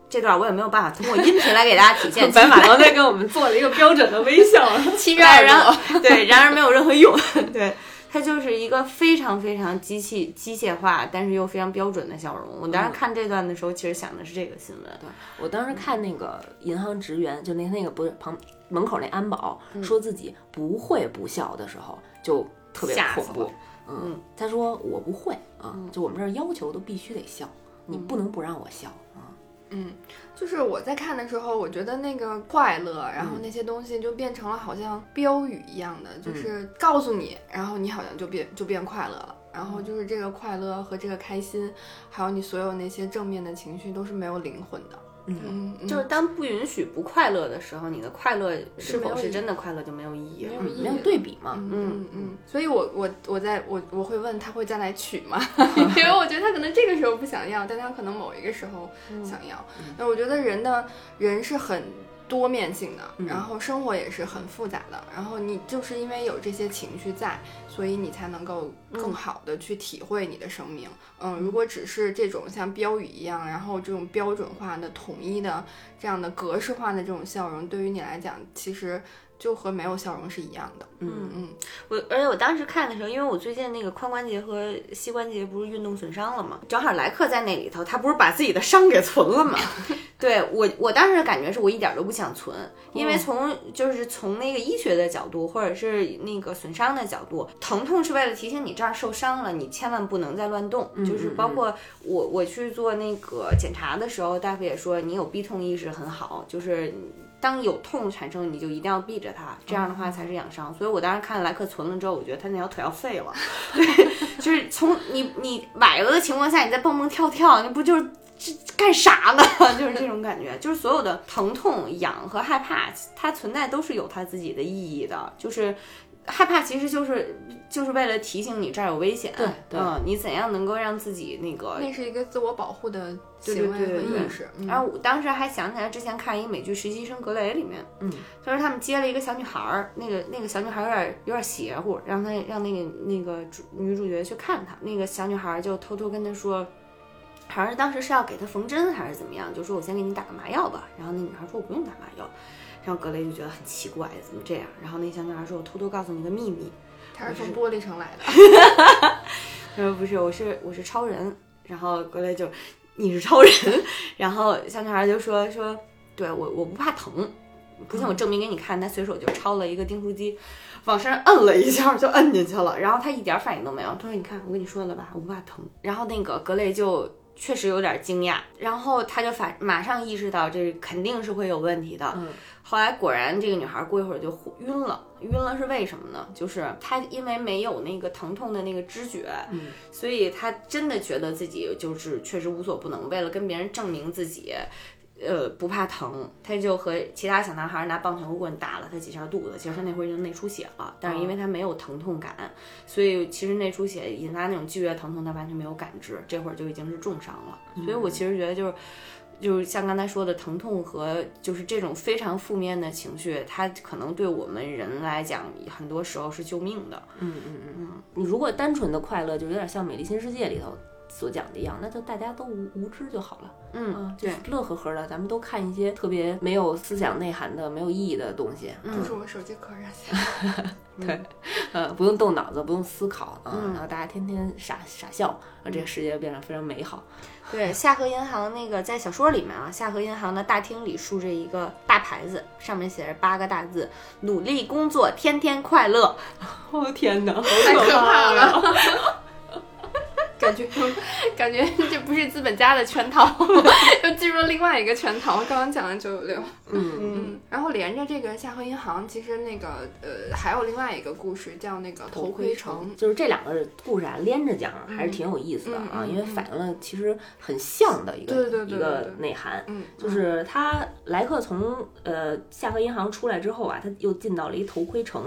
这段我也没有办法通过音频来给大家体现。白马刚才给我们做了一个标准的微笑，七然然后 对，然而没有任何用。对，它就是一个非常非常机器机械化，但是又非常标准的笑容。我当时看这段的时候，其实想的是这个新闻。对我当时看那个银行职员，就那那个不是旁门口那安保说自己不会不笑的时候，就特别恐怖。嗯，他说我不会啊，就我们这儿要求都必须得笑，你不能不让我笑啊。嗯，就是我在看的时候，我觉得那个快乐，然后那些东西就变成了好像标语一样的，就是告诉你，然后你好像就变就变快乐了。然后就是这个快乐和这个开心，还有你所有那些正面的情绪都是没有灵魂的。嗯，嗯就是当不允许不快乐的时候，你的快乐是否是真的快乐就没有意义了。没有意义没有对比嘛，嗯嗯嗯，所以我我我在我我会问他会再来取吗？因为我觉得他可能这个时候不想要，但他可能某一个时候想要。那、我觉得人的人是很多面性的，然后生活也是很复杂的，然后你就是因为有这些情绪在，所以你才能够更好的去体会你的生命。嗯，如果只是这种像标语一样，然后这种标准化的、统一的这样的格式化的这种笑容，对于你来讲，其实就和没有笑容是一样的。嗯嗯我而且我当时看的时候，因为我最近那个髋关节和膝关节不是运动损伤了嘛，正好莱克在那里头，他不是把自己的伤给存了嘛？对我，我当时的感觉是我一点都不想存，因为从就是从那个医学的角度，或者是那个损伤的角度，疼痛是为了提醒你这儿受伤了，你千万不能再乱动。就是包括我我去做那个检查的时候，大夫也说你有逼痛意识很好，就是。当有痛产生，你就一定要避着它，这样的话才是养伤。所以我当时看莱克存了之后，我觉得他那条腿要废了。对，就是从你你崴了的情况下，你再蹦蹦跳跳，那不就是这干啥呢？就是这种感觉。就是所有的疼痛、痒和害怕，它存在都是有它自己的意义的。就是害怕其实就是就是为了提醒你这儿有危险。对对嗯，你怎样能够让自己那个那是一个自我保护的对行为和意识。嗯然后我当时还想起来之前看一个美剧《实习生格雷》里面，嗯，他说他们接了一个小女孩儿，那个那个小女孩儿有点有点邪乎，让他让那个那个主女主角去看她，那个小女孩儿就偷偷跟他说。好像是当时是要给她缝针还是怎么样，就说我先给你打个麻药吧。然后那女孩说我不用打麻药，然后格雷就觉得很奇怪，怎么这样？然后那小女孩说我偷偷告诉你个秘密，他是从玻璃城来的。他说不是，我是我是超人。然后格雷就你是超人，然后小女孩就说说，对我我不怕疼，不信我证明给你看。他随手就抄了一个订书机，往身上摁了一下就摁进去了，然后他一点反应都没有。他说你看我跟你说了吧，我不怕疼。然后那个格雷就。确实有点惊讶，然后他就反马上意识到这肯定是会有问题的。嗯后来果然这个女孩过一会儿就晕了，晕了是为什么呢？就是她因为没有那个疼痛的那个知觉，嗯所以她真的觉得自己就是确实无所不能，为了跟别人证明自己。呃，不怕疼，他就和其他小男孩拿棒球棍打了他几下肚子。其实他那会儿已经内出血了，但是因为他没有疼痛感，所以其实内出血引发那种剧烈疼痛，他完全没有感知，这会儿就已经是重伤了。所以我其实觉得就是。就是像刚才说的，疼痛和就是这种非常负面的情绪，它可能对我们人来讲，很多时候是救命的。嗯嗯嗯嗯，你如果单纯的快乐，就有点像《美丽新世界》里头所讲的一样，那就大家都无无知就好了。嗯对是乐呵呵的，咱们都看一些特别没有思想内涵的、没有意义的东西。嗯、就是我手机壳上写的。对，呃，不用动脑子，不用思考啊，嗯然后大家天天傻傻笑，啊，这个世界变得非常美好。对，夏河银行那个在小说里面啊，夏河银行的大厅里竖着一个大牌子，上面写着八个大字：努力工作，天天快乐。哦天哪，太可怕了！感觉 感觉这不是资本家的圈套，又进入了另外一个圈套。刚刚讲的九九六，嗯嗯，然后连着这个夏河银行，其实那个呃还有另外一个故事叫那个头盔城。就是这两个故事啊连着讲，还是挺有意思的啊，因为反映了其实很像的一个对对对对一个内涵。嗯，就是他莱克从呃夏河银行出来之后啊，他又进到了一头盔城。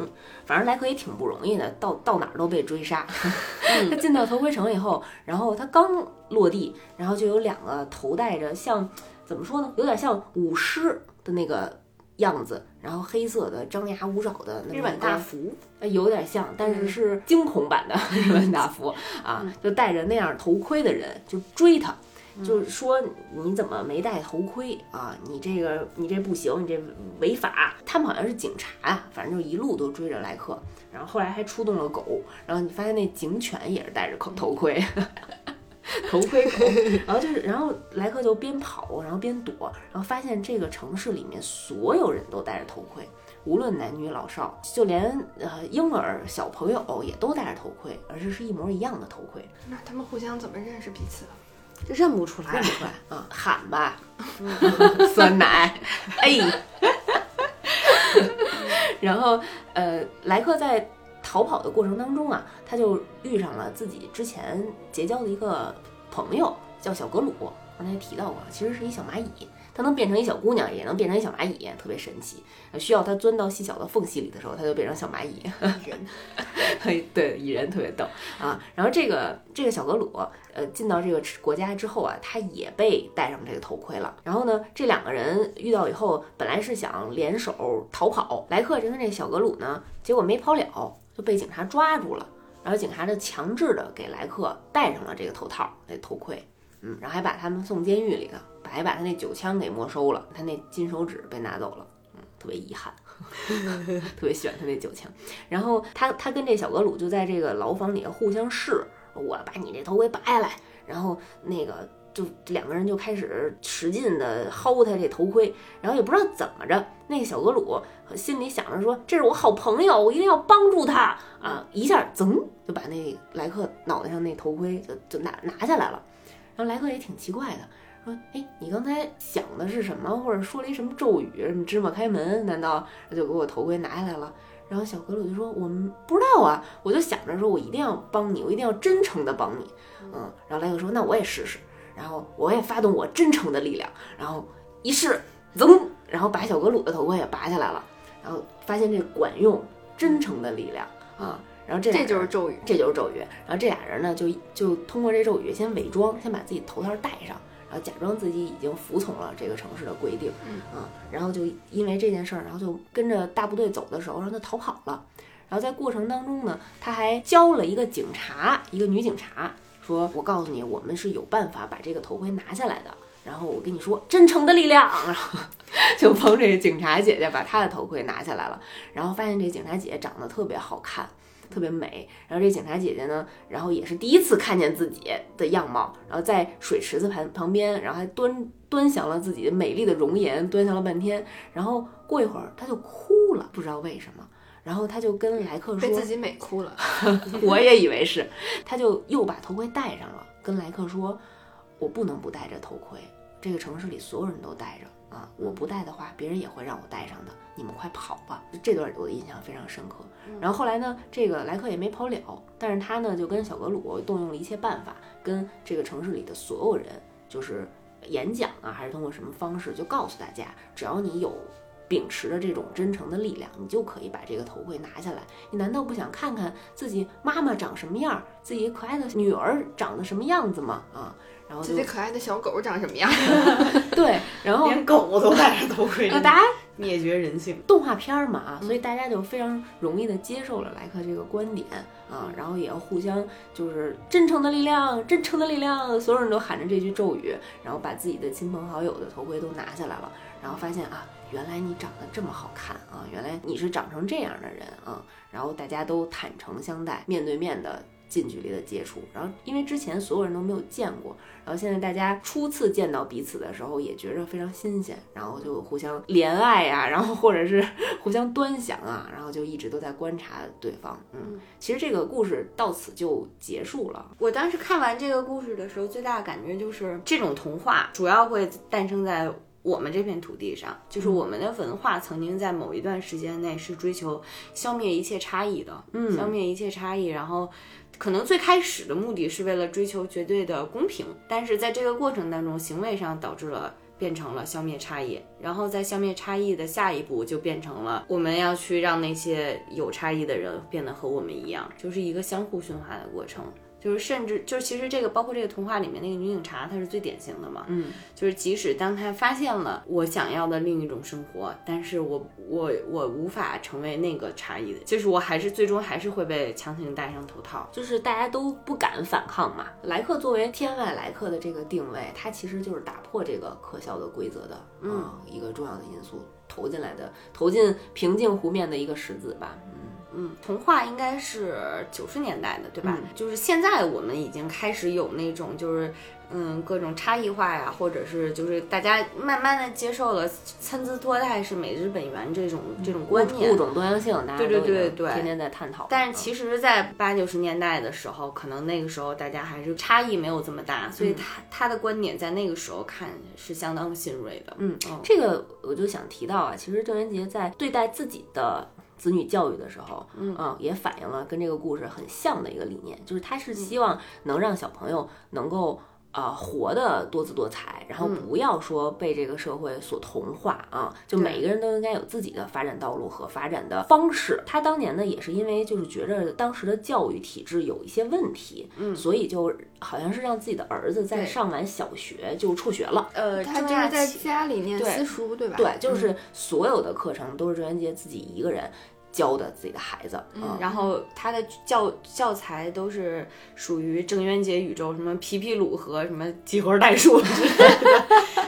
反正莱克也挺不容易的，到到哪儿都被追杀。他进到头盔城以后，然后他刚落地，然后就有两个头戴着像怎么说呢，有点像舞狮的那个样子，然后黑色的张牙舞爪的那日本大服，呃，有点像，但是是惊恐版的日本大福啊，就戴着那样头盔的人就追他，就是说你怎么没戴头盔啊？你这个你这不行，你这违法。他们好像是警察呀，反正就一路都追着莱克，然后后来还出动了狗，然后你发现那警犬也是戴着口头盔。头盔狗，然后就是，然后莱克就边跑，然后边躲，然后发现这个城市里面所有人都戴着头盔，无论男女老少，就连呃婴儿小朋友也都戴着头盔，而且是一模一样的头盔，那他们互相怎么认识彼此的？认不出来。认。不出来。啊，喊吧，酸奶，哎，然后呃，莱克在逃跑的过程当中啊，他就遇上了自己之前结交的一个朋友，叫小格鲁。刚才提到过，其实是一小蚂蚁，它能变成一小姑娘，也能变成一小蚂蚁，特别神奇。需要它钻到细小的缝隙里的时候，它就变成小蚂蚁。人，对，蚁人特别逗啊。然后这个这个小格鲁，呃，进到这个国家之后啊，他也被戴上这个头盔了。然后呢，这两个人遇到以后，本来是想联手逃跑，莱克就跟这小格鲁呢，结果没跑了，就被警察抓住了。然后警察就强制的给莱克戴上了这个头套，那头盔。嗯，然后还把他们送监狱里头，白把他那九枪给没收了，他那金手指被拿走了，嗯，特别遗憾，特别喜欢他那九枪。然后他他跟这小格鲁就在这个牢房里互相试，我把你这头盔拔下来，然后那个就两个人就开始使劲的薅他这头盔，然后也不知道怎么着，那个小格鲁心里想着说这是我好朋友，我一定要帮助他啊，一下噌就把那莱克脑袋上那头盔就就拿拿下来了。然后莱克也挺奇怪的，说：“哎，你刚才想的是什么？或者说了一什么咒语？什么芝麻开门？难道就给我头盔拿下来了？”然后小格鲁就说：“我们不知道啊，我就想着说我一定要帮你，我一定要真诚的帮你。”嗯，然后莱克说：“那我也试试。”然后我也发动我真诚的力量，然后一试，噌，然后把小格鲁的头盔也拔下来了，然后发现这管用，真诚的力量啊。然后这这就是咒语。这就是咒语。然后这俩人呢，就就通过这咒语先伪装，先把自己头套戴上，然后假装自己已经服从了这个城市的规定，嗯啊，然后就因为这件事儿，然后就跟着大部队走的时候，让他逃跑了。然后在过程当中呢，他还教了一个警察，一个女警察，说：“我告诉你，我们是有办法把这个头盔拿下来的。”然后我跟你说，真诚的力量，然后就帮这个警察姐姐把她的头盔拿下来了。然后发现这警察姐姐长得特别好看。特别美，然后这警察姐姐呢，然后也是第一次看见自己的样貌，然后在水池子旁旁边，然后还端端详了自己美丽的容颜，端详了半天，然后过一会儿她就哭了，不知道为什么，然后她就跟莱克说，被自己美哭了，我也以为是，她就又把头盔戴上了，跟莱克说，我不能不戴着头盔，这个城市里所有人都戴着啊，我不戴的话，别人也会让我戴上的。你们快跑吧！这段我的印象非常深刻。然后后来呢，这个莱克也没跑了，但是他呢就跟小格鲁动用了一切办法，跟这个城市里的所有人，就是演讲啊，还是通过什么方式，就告诉大家，只要你有秉持着这种真诚的力量，你就可以把这个头盔拿下来。你难道不想看看自己妈妈长什么样，自己可爱的女儿长得什么样子吗？啊！然后自己可爱的小狗长什么样？对，然后连狗都戴着头盔，大家灭绝人性。动画片嘛啊，所以大家就非常容易的接受了莱克这个观点啊，然后也要互相就是真诚的力量，真诚的力量，所有人都喊着这句咒语，然后把自己的亲朋好友的头盔都拿下来了，然后发现啊，原来你长得这么好看啊，原来你是长成这样的人啊，然后大家都坦诚相待，面对面的。近距离的接触，然后因为之前所有人都没有见过，然后现在大家初次见到彼此的时候，也觉着非常新鲜，然后就互相怜爱呀，然后或者是 互相端详啊，然后就一直都在观察对方。嗯，其实这个故事到此就结束了。我当时看完这个故事的时候，最大的感觉就是这种童话主要会诞生在我们这片土地上，就是我们的文化曾经在某一段时间内是追求消灭一切差异的，嗯，消灭一切差异，然后。可能最开始的目的是为了追求绝对的公平，但是在这个过程当中，行为上导致了变成了消灭差异，然后在消灭差异的下一步就变成了我们要去让那些有差异的人变得和我们一样，就是一个相互驯化的过程。就是甚至就是其实这个包括这个童话里面那个女警察，她是最典型的嘛。嗯，就是即使当她发现了我想要的另一种生活，但是我我我无法成为那个差异的，就是我还是最终还是会被强行戴上头套。就是大家都不敢反抗嘛。莱克作为天外来客的这个定位，它其实就是打破这个可笑的规则的，嗯，一个重要的因素投进来的，投进平静湖面的一个石子吧。嗯。嗯，童话应该是九十年代的，对吧？就是现在我们已经开始有那种，就是嗯，各种差异化呀，或者是就是大家慢慢的接受了参差多态是美日本源这种这种观念，物种多样性，对对对对，天天在探讨。但是其实，在八九十年代的时候，可能那个时候大家还是差异没有这么大，所以他他的观点在那个时候看是相当新锐的。嗯，这个我就想提到啊，其实郑渊洁在对待自己的。子女教育的时候，嗯，也反映了跟这个故事很像的一个理念，就是他是希望能让小朋友能够。啊，活的多姿多彩，然后不要说被这个社会所同化啊，就每一个人都应该有自己的发展道路和发展的方式。他当年呢，也是因为就是觉着当时的教育体制有一些问题，嗯，所以就好像是让自己的儿子在上完小学就辍学了。呃，他就是在家里念私塾，对吧？对，就是所有的课程都是郑渊洁自己一个人。教的自己的孩子，嗯，然后他的教教材都是属于郑渊洁宇宙，什么皮皮鲁和什么几何代数之类的。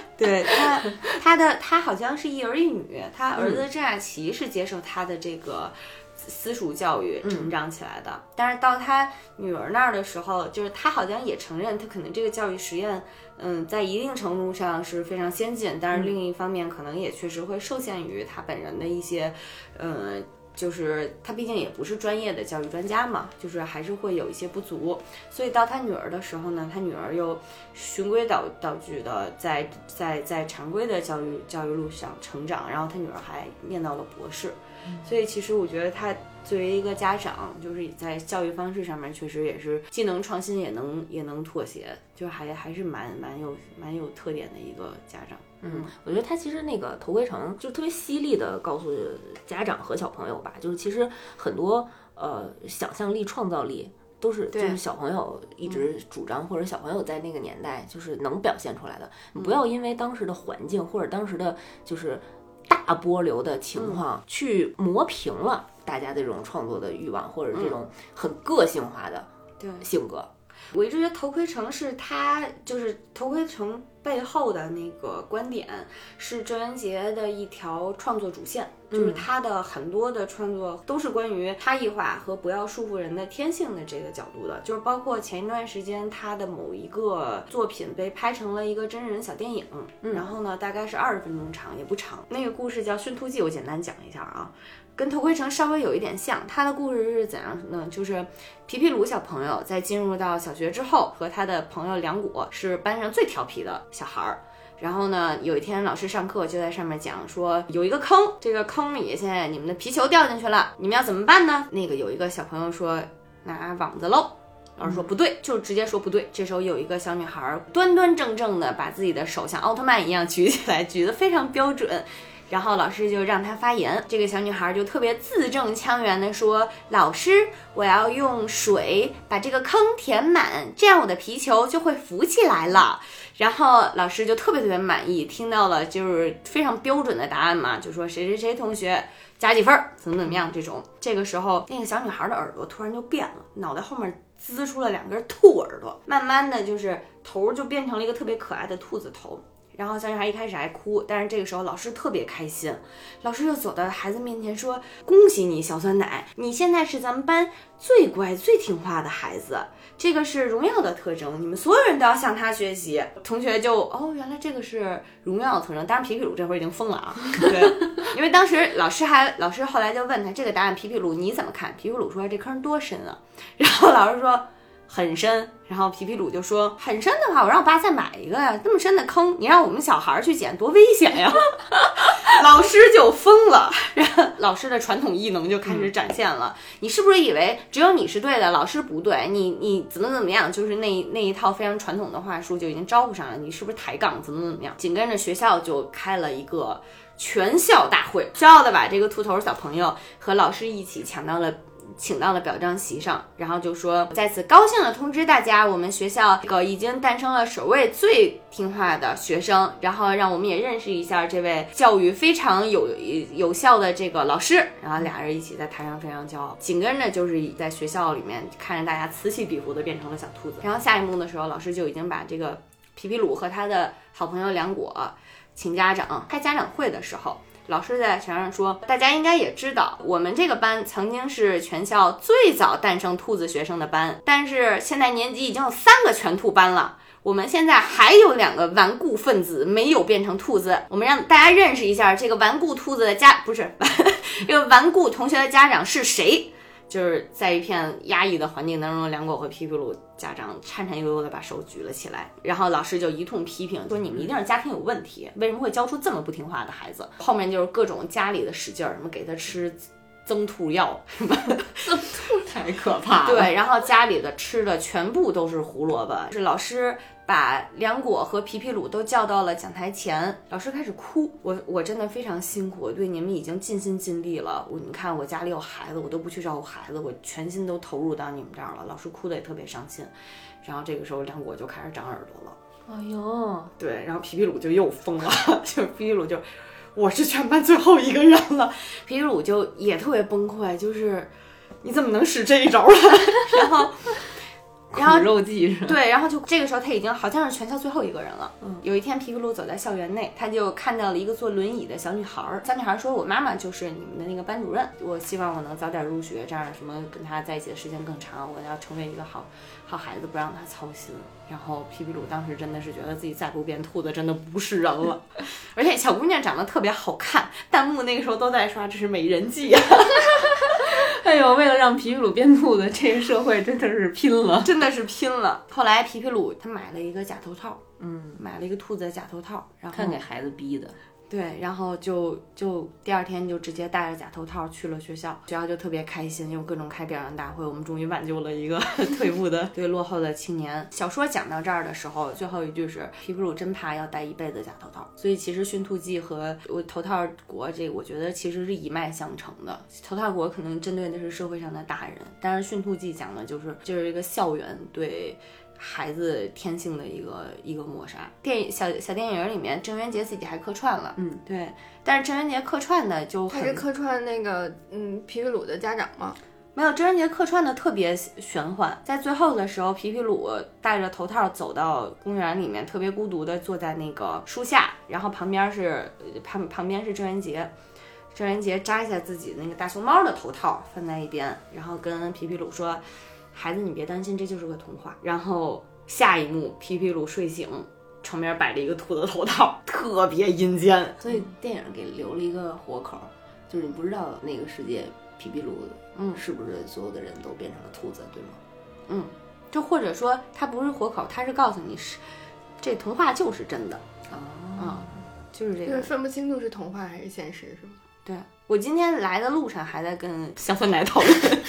对他，他的他好像是一儿一女，他儿子郑雅琪是接受他的这个私塾教育成长起来的，但是到他女儿那儿的时候，就是他好像也承认，他可能这个教育实验，嗯，在一定程度上是非常先进，但是另一方面可能也确实会受限于他本人的一些，嗯。就是他毕竟也不是专业的教育专家嘛，就是还是会有一些不足，所以到他女儿的时候呢，他女儿又循规蹈蹈矩的在在在常规的教育教育路上成长，然后他女儿还念到了博士，所以其实我觉得他作为一个家长，就是在教育方式上面确实也是既能创新也能也能妥协，就还还是蛮蛮有蛮有特点的一个家长。嗯，我觉得他其实那个头盔城就特别犀利的告诉家长和小朋友吧，就是其实很多呃想象力、创造力都是就是小朋友一直主张或者小朋友在那个年代就是能表现出来的。你不要因为当时的环境或者当时的就是大波流的情况去磨平了大家的这种创作的欲望或者这种很个性化的性格。我一直觉得头盔城是他就是头盔城。背后的那个观点是郑渊洁的一条创作主线，就是他的很多的创作都是关于差异化和不要束缚人的天性的这个角度的，就是包括前一段时间他的某一个作品被拍成了一个真人小电影，然后呢大概是二十分钟长，也不长，那个故事叫《驯兔记》，我简单讲一下啊。跟头盔城稍微有一点像。它的故事是怎样呢？就是皮皮鲁小朋友在进入到小学之后，和他的朋友梁果是班上最调皮的小孩儿。然后呢，有一天老师上课就在上面讲说，有一个坑，这个坑里现在你们的皮球掉进去了，你们要怎么办呢？那个有一个小朋友说拿网子喽。老师说不对，就直接说不对。这时候有一个小女孩端端正正的把自己的手像奥特曼一样举起来，举得非常标准。然后老师就让她发言，这个小女孩就特别字正腔圆的说：“老师，我要用水把这个坑填满，这样我的皮球就会浮起来了。”然后老师就特别特别满意，听到了就是非常标准的答案嘛，就说谁谁谁同学加几分，怎么怎么样这种。这个时候，那个小女孩的耳朵突然就变了，脑袋后面。滋出了两根兔耳朵，慢慢的就是头就变成了一个特别可爱的兔子头。然后小女孩一开始还哭，但是这个时候老师特别开心，老师就走到孩子面前说：“恭喜你，小酸奶，你现在是咱们班最乖、最听话的孩子。这个是荣耀的特征，你们所有人都要向他学习。”同学就哦，原来这个是荣耀的特征。当然皮皮鲁这会儿已经疯了啊，对，因为当时老师还老师后来就问他这个答案，皮皮鲁你怎么看？皮皮鲁说这坑多深啊？然后老师说。很深，然后皮皮鲁就说：“很深的话，我让我爸再买一个呀。这么深的坑，你让我们小孩去捡，多危险呀！” 老师就疯了，然 后老师的传统异能就开始展现了。你是不是以为只有你是对的，老师不对？你你怎么怎么样？就是那那一套非常传统的话术就已经招呼上了。你是不是抬杠？怎么怎么样？紧跟着学校就开了一个全校大会，骄傲的把这个秃头小朋友和老师一起抢到了。请到了表彰席上，然后就说在此高兴的通知大家，我们学校这个已经诞生了首位最听话的学生，然后让我们也认识一下这位教育非常有有效的这个老师。然后俩人一起在台上非常骄傲。紧跟着就是在学校里面看着大家此起彼伏的变成了小兔子。然后下一幕的时候，老师就已经把这个皮皮鲁和他的好朋友梁果请家长开家长会的时候。老师在墙上说：“大家应该也知道，我们这个班曾经是全校最早诞生兔子学生的班，但是现在年级已经有三个全兔班了。我们现在还有两个顽固分子没有变成兔子，我们让大家认识一下这个顽固兔子的家，不是 这个顽固同学的家长是谁。”就是在一片压抑的环境当中，两狗和皮皮鲁家长颤颤悠悠地把手举了起来，然后老师就一通批评，说你们一定是家庭有问题，为什么会教出这么不听话的孩子？后面就是各种家里的使劲儿，什么给他吃增吐药，什 么增吐太可怕了。对，然后家里的吃的全部都是胡萝卜，是老师。把梁果和皮皮鲁都叫到了讲台前，老师开始哭。我我真的非常辛苦，我对你们已经尽心尽力了。我你看我家里有孩子，我都不去照顾孩子，我全心都投入到你们这儿了。老师哭的也特别伤心。然后这个时候梁果就开始长耳朵了。哎呦，对，然后皮皮鲁就又疯了，就皮皮鲁就我是全班最后一个人了。皮皮鲁就也特别崩溃，就是你怎么能使这一招呢？然后。然后肉计是对，然后就这个时候他已经好像是全校最后一个人了。嗯，有一天皮皮鲁走在校园内，他就看到了一个坐轮椅的小女孩儿。小女孩说：“我妈妈就是你们的那个班主任，我希望我能早点入学，这样什么跟她在一起的时间更长，我要成为一个好好孩子，不让她操心。”然后皮皮鲁当时真的是觉得自己再不变兔子，真的不是人了。而且小姑娘长得特别好看，弹幕那个时候都在刷这是美人计呀。哎呦，为了让皮皮鲁变兔子，这个社会真的是拼了，真的是拼了。后来皮皮鲁他买了一个假头套，嗯，买了一个兔子的假头套，然后看给孩子逼的。对，然后就就第二天就直接戴着假头套去了学校，学校就特别开心，又各种开表扬大会，我们终于挽救了一个 退步的、对落后的青年。小说讲到这儿的时候，最后一句是皮普鲁真怕要戴一辈子假头套，所以其实驯兔记和我头套国这，我觉得其实是一脉相承的。头套国可能针对的是社会上的大人，但是驯兔记讲的就是就是一个校园对。孩子天性的一个一个抹杀。电影小小电影里面，郑渊洁自己还客串了。嗯，对。但是郑渊洁客串的就还是客串那个嗯皮皮鲁的家长吗？没有，郑渊洁客串的特别玄幻。在最后的时候，皮皮鲁戴着头套走到公园里面，特别孤独的坐在那个树下，然后旁边是旁旁边是郑渊洁，郑渊洁摘下自己那个大熊猫的头套放在一边，然后跟皮皮鲁说。孩子，你别担心，这就是个童话。然后下一幕，皮皮鲁睡醒，床边摆着一个兔子头套，特别阴间。所以电影给留了一个活口，就是你不知道那个世界皮皮鲁，嗯是不是所有的人都变成了兔子，对吗？嗯，就或者说它不是活口，它是告诉你是这童话就是真的，啊嗯，就是这个。就是分不清楚是童话还是现实，是吗？对我今天来的路上还在跟香酸奶讨论，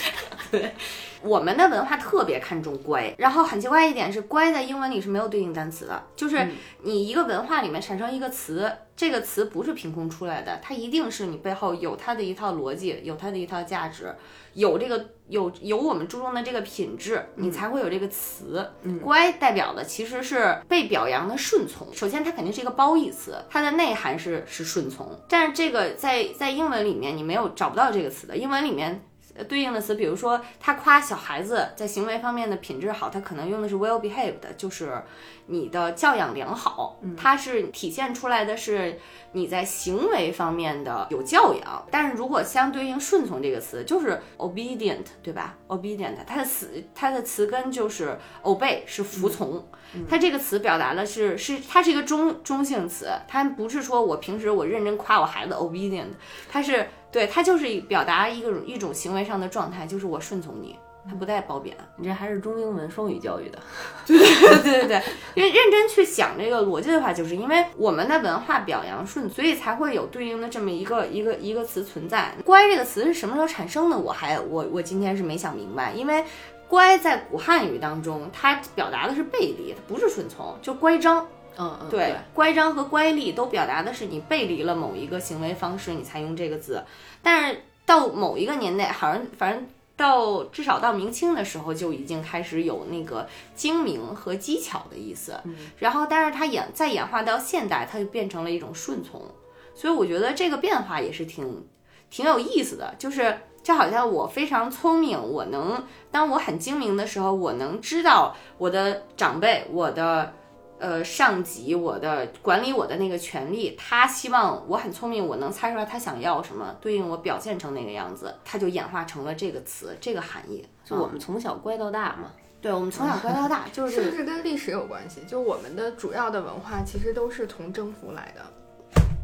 对，我们的文化特别看重乖，然后很奇怪一点是，乖在英文里是没有对应单词的，就是你一个文化里面产生一个词，这个词不是凭空出来的，它一定是你背后有它的一套逻辑，有它的一套价值，有这个有有我们注重的这个品质，你才会有这个词。乖代表的其实是被表扬的顺从。首先，它肯定是一个褒义词，它的内涵是是顺从，但是这个在在英文里面你没有找不到这个词的，英文里面。呃对应的词，比如说他夸小孩子在行为方面的品质好，他可能用的是 well behaved，就是你的教养良好，它是体现出来的是你在行为方面的有教养。但是如果相对应顺从这个词，就是 obedient，对吧？obedient，它的词它的词根就是 obey，是服从。它这个词表达的是是它是一个中中性词，它不是说我平时我认真夸我孩子 obedient，它是对它就是表达一个一种行为上的状态，就是我顺从你，它不带褒贬。你这还是中英文双语教育的，对 对对对，因为认真去想这个逻辑的话，就是因为我们的文化表扬顺，所以才会有对应的这么一个一个一个词存在。乖这个词是什么时候产生的？我还我我今天是没想明白，因为乖在古汉语当中，它表达的是背离，它不是顺从，就乖张。嗯嗯，对，乖张和乖戾都表达的是你背离了某一个行为方式，你才用这个字。但是到某一个年代，好像反正到至少到明清的时候，就已经开始有那个精明和技巧的意思。然后，但是它演再演化到现代，它就变成了一种顺从。所以我觉得这个变化也是挺挺有意思的，就是就好像我非常聪明，我能当我很精明的时候，我能知道我的长辈，我的。呃，上级，我的管理我的那个权利，他希望我很聪明，我能猜出来他想要什么，对应我表现成那个样子，他就演化成了这个词，这个含义。就我们从小乖到大嘛。对，我们从小乖到大，就是是不是跟历史有关系？就我们的主要的文化其实都是从征服来的。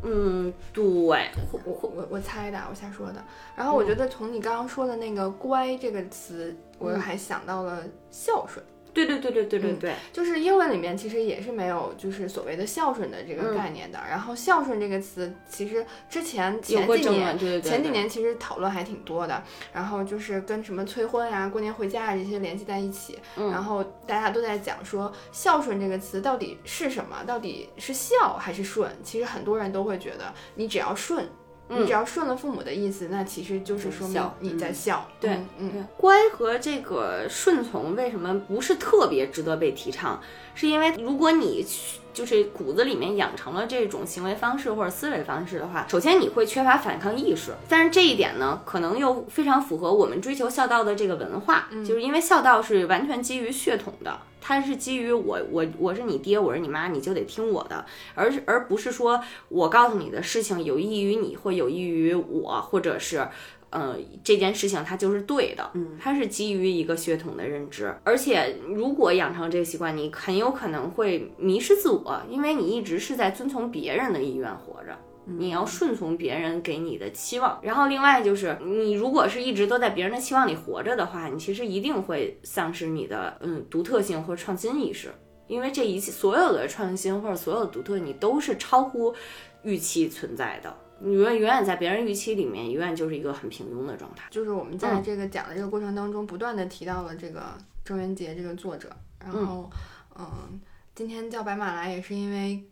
嗯，对，我我我猜的，我瞎说的。然后我觉得从你刚刚说的那个“乖”这个词，我还想到了孝顺。对对对对对对对，就是英文里面其实也是没有就是所谓的孝顺的这个概念的。然后孝顺这个词，其实之前前几年对对对前几年其实讨论还挺多的。然后就是跟什么催婚啊、过年回家啊这些联系在一起。然后大家都在讲说孝顺这个词到底是什么？到底是孝还是顺？其实很多人都会觉得，你只要顺。你只要顺了父母的意思，那其实就是说明你在孝。对，嗯，对，乖和这个顺从为什么不是特别值得被提倡？是因为如果你就是骨子里面养成了这种行为方式或者思维方式的话，首先你会缺乏反抗意识，但是这一点呢，可能又非常符合我们追求孝道的这个文化，就是因为孝道是完全基于血统的。它是基于我我我是你爹，我是你妈，你就得听我的，而而不是说我告诉你的事情有益于你或有益于我，或者是，呃，这件事情它就是对的，嗯，它是基于一个血统的认知，而且如果养成这个习惯，你很有可能会迷失自我，因为你一直是在遵从别人的意愿活着。你要顺从别人给你的期望，然后另外就是你如果是一直都在别人的期望里活着的话，你其实一定会丧失你的嗯独特性或创新意识，因为这一切所有的创新或者所有的独特，你都是超乎预期存在的，你永远永远在别人预期里面，永远就是一个很平庸的状态。就是我们在这个讲的这个过程当中，不断的提到了这个郑渊洁这个作者，然后嗯，今天叫白马来也是因为。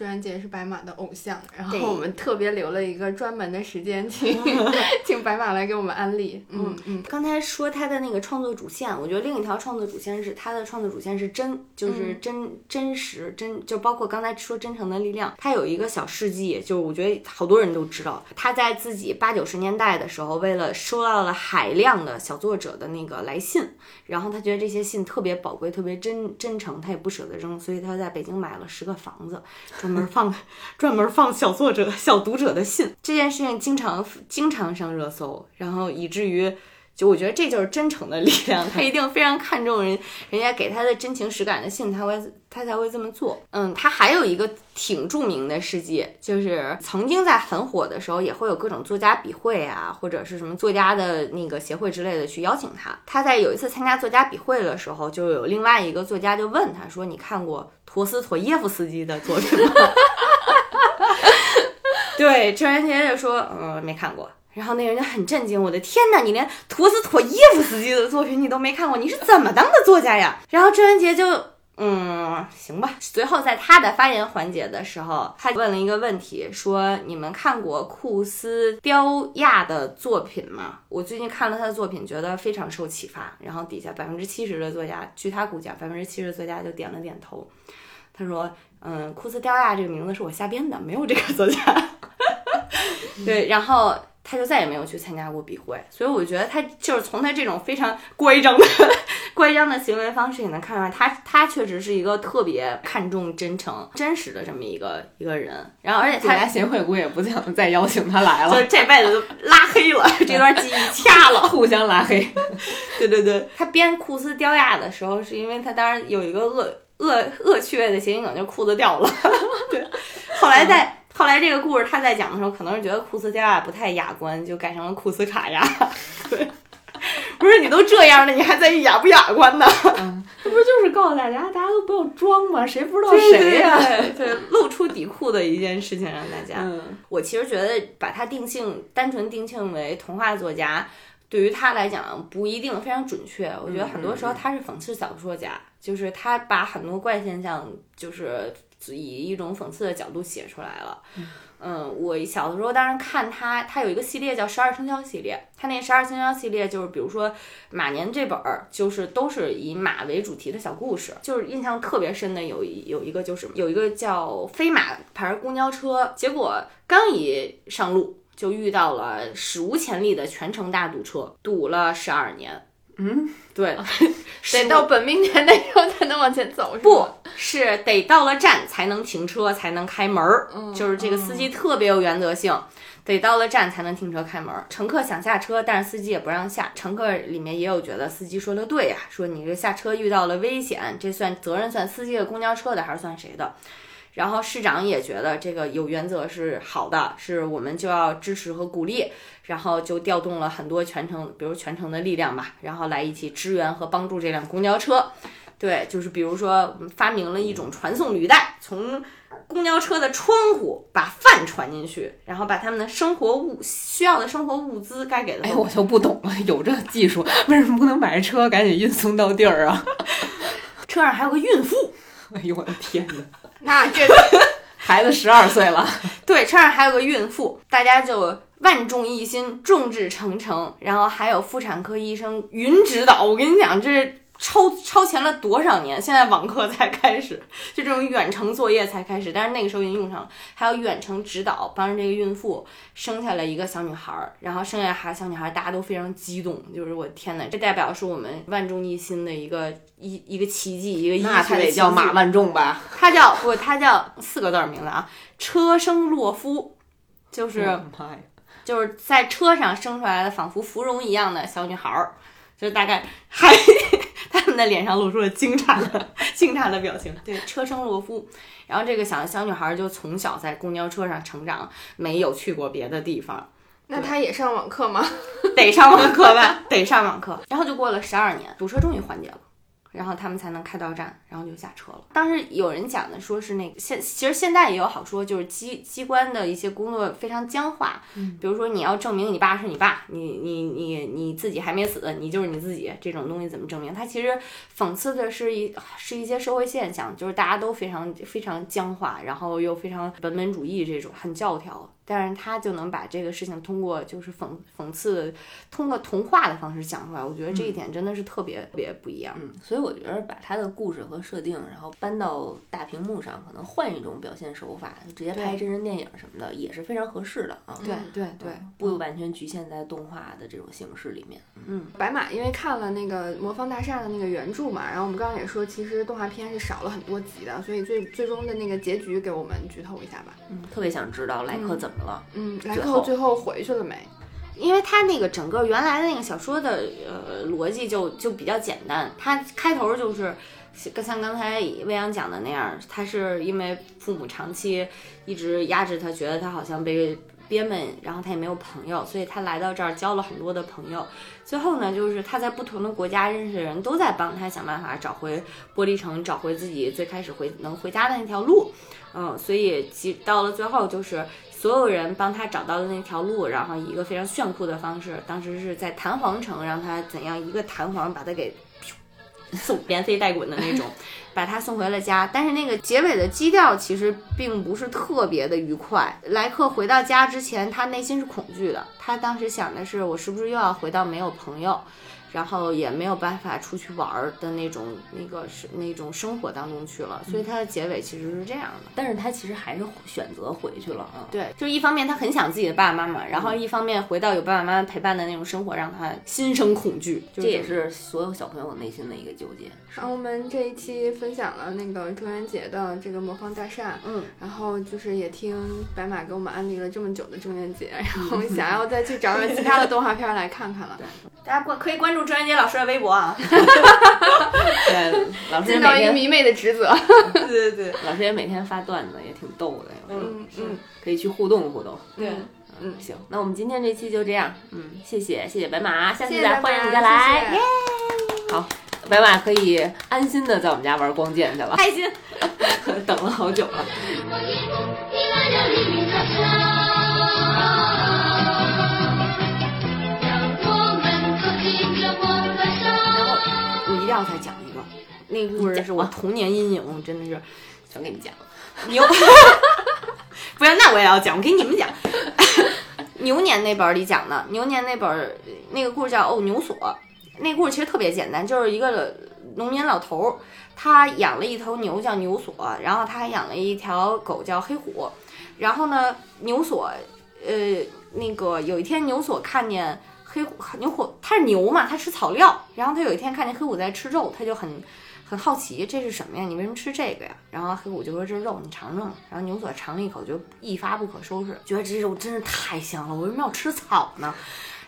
郑渊洁是白马的偶像，然后我们特别留了一个专门的时间，请请白马来给我们安利。嗯嗯，刚才说他的那个创作主线，我觉得另一条创作主线是他的创作主线是真，就是真真实真，就包括刚才说真诚的力量，他有一个小事迹，就我觉得好多人都知道，他在自己八九十年代的时候，为了收到了海量的小作者的那个来信，然后他觉得这些信特别宝贵，特别真真诚，他也不舍得扔，所以他在北京买了十个房子。专门放专门放小作者、小读者的信，这件事情经常经常上热搜，然后以至于就我觉得这就是真诚的力量，他 一定非常看重人人家给他的真情实感的信，他会他才会这么做。嗯，他还有一个挺著名的事迹，就是曾经在很火的时候，也会有各种作家笔会啊，或者是什么作家的那个协会之类的去邀请他。他在有一次参加作家笔会的时候，就有另外一个作家就问他说：“你看过陀思妥耶夫斯基的作品吗？” 对，郑渊洁就说：“嗯，没看过。”然后那人就很震惊，我的天哪，你连陀思妥耶夫斯基的作品你都没看过，你是怎么当的作家呀？然后郑渊洁就，嗯，行吧。随后在他的发言环节的时候，他问了一个问题，说你们看过库斯雕亚的作品吗？我最近看了他的作品，觉得非常受启发。然后底下百分之七十的作家，据他估价，百分之七十的作家就点了点头。他说，嗯，库斯雕亚这个名字是我瞎编的，没有这个作家。对，然后。他就再也没有去参加过笔会，所以我觉得他就是从他这种非常乖张的 乖张的行为方式也能看出来，他他确实是一个特别看重真诚、真实的这么一个一个人。然后，而且他家协会估计也不想再邀请他来了，就这辈子都拉黑了，这段记忆 掐了，互相拉黑。对对对，他编库斯雕亚的时候，是因为他当时有一个恶恶恶趣味的谐音梗，就裤子掉了。对，后来在。后来这个故事他在讲的时候，可能是觉得库斯加亚不太雅观，就改成了库斯卡亚。对，不是你都这样了，你还在意雅不雅观呢？嗯，这不就是告诉大家，大家都不要装嘛？谁不知道谁呀？对，露出底裤的一件事情让大家。嗯，我其实觉得把他定性单纯定性为童话作家，对于他来讲不一定非常准确。我觉得很多时候他是讽刺小说家，就是他把很多怪现象就是。以一种讽刺的角度写出来了。嗯，我小的时候当然看他，他有一个系列叫《十二生肖》系列。他那《十二生肖》系列就是，比如说马年这本儿，就是都是以马为主题的小故事。就是印象特别深的有一有一个就是有一个叫飞马牌公交车，结果刚一上路就遇到了史无前例的全程大堵车，堵了十二年。嗯，对，得到本命年那时候才能往前走，不是得到了站才能停车，才能开门儿。就是这个司机特别有原则性，得到了站才能停车开门儿。乘客想下车，但是司机也不让下。乘客里面也有觉得司机说的对呀，说你这下车遇到了危险，这算责任算司机的公交车的还是算谁的？然后市长也觉得这个有原则是好的，是我们就要支持和鼓励，然后就调动了很多全程，比如全程的力量吧，然后来一起支援和帮助这辆公交车。对，就是比如说发明了一种传送履带，从公交车的窗户把饭传进去，然后把他们的生活物需要的生活物资该给的。哎，我就不懂了，有这技术，为什么不能把这车赶紧运送到地儿啊？车上还有个孕妇。哎呦我的天哪！那这 孩子十二岁了，对，车上还有个孕妇，大家就万众一心，众志成城，然后还有妇产科医生云指导。我跟你讲，这。超超前了多少年？现在网课才开始，就这种远程作业才开始，但是那个时候已经用上了。还有远程指导，帮着这个孕妇生下了一个小女孩儿，然后生下孩小女孩，大家都非常激动，就是我天呐，这代表是我们万众一心的一个一一个奇迹，一个那他得叫马万众吧？他叫不，他叫四个字名字啊，车生洛夫，就是就是在车上生出来的，仿佛芙蓉一样的小女孩儿，就是大概还。他们的脸上露出了惊诧的惊诧的表情。对，车生罗夫，然后这个小小女孩就从小在公交车上成长，没有去过别的地方。那她也上网课吗？得上网课吧，得上网课。然后就过了十二年，堵车终于缓解了。然后他们才能开到站，然后就下车了。当时有人讲的说是那个现，其实现在也有好说，就是机机关的一些工作非常僵化。嗯，比如说你要证明你爸是你爸，你你你你自己还没死，你就是你自己，这种东西怎么证明？它其实讽刺的是一是一些社会现象，就是大家都非常非常僵化，然后又非常本本主义这种很教条。但是他就能把这个事情通过就是讽讽刺，通过童话的方式讲出来，我觉得这一点真的是特别特别不一样。嗯，所以我觉得把他的故事和设定，然后搬到大屏幕上，可能换一种表现手法，直接拍真人电影什么的，也是非常合适的啊。对对对，不完全局限在动画的这种形式里面。嗯，白马因为看了那个魔方大厦的那个原著嘛，然后我们刚刚也说，其实动画片是少了很多集的，所以最最终的那个结局给我们剧透一下吧。嗯，特别想知道莱克怎么了。嗯，莱克最后回去了没？因为他那个整个原来的那个小说的呃逻辑就就比较简单，他开头就是像像刚才未央讲的那样，他是因为父母长期一直压制他，觉得他好像被憋闷，然后他也没有朋友，所以他来到这儿交了很多的朋友。最后呢，就是他在不同的国家认识的人都在帮他想办法找回玻璃城，找回自己最开始回能回家的那条路。嗯，所以其到了最后就是。所有人帮他找到了那条路，然后以一个非常炫酷的方式，当时是在弹簧城，让他怎样一个弹簧把他给送连飞带滚的那种，把他送回了家。但是那个结尾的基调其实并不是特别的愉快。莱克回到家之前，他内心是恐惧的，他当时想的是，我是不是又要回到没有朋友？然后也没有办法出去玩儿的那种，那个是那种生活当中去了，所以它的结尾其实是这样的。但是他其实还是选择回去了啊。对，就是一方面他很想自己的爸爸妈妈，然后一方面回到有爸爸妈妈陪伴的那种生活，让他心生恐惧。这也是所有小朋友内心的一个纠结。然后我们这一期分享了那个中元节的这个魔方大厦，嗯，然后就是也听白马给我们安利了这么久的中元节，然后想要再去找找其他的动画片来看看了。大家关可以关注中元节老师的微博啊。对，老师尽到一个迷妹的职责。对对对，老师也每天发段子，也挺逗的。嗯嗯，可以去互动互动。对，嗯，行，那我们今天这期就这样。嗯，谢谢谢谢白马，下次再欢迎你再来。耶好，白马可以安心的在我们家玩光剑去了，开心。等了好久了。我一定要再讲一个，那个故事是我童年阴影，真的是全给你讲了。牛。不要，那我也要讲，我给你们讲。牛年那本儿里讲的，牛年那本儿那个故事叫《哦牛所》，那故事其实特别简单，就是一个农民老头，他养了一头牛叫牛锁，然后他还养了一条狗叫黑虎，然后呢，牛锁，呃，那个有一天牛锁看见黑虎牛虎，它是牛嘛，它吃草料，然后他有一天看见黑虎在吃肉，他就很很好奇这是什么呀？你为什么吃这个呀？然后黑虎就说这是肉，你尝尝。然后牛锁尝了一口，就一发不可收拾，觉得这肉真是太香了，我为什么要吃草呢？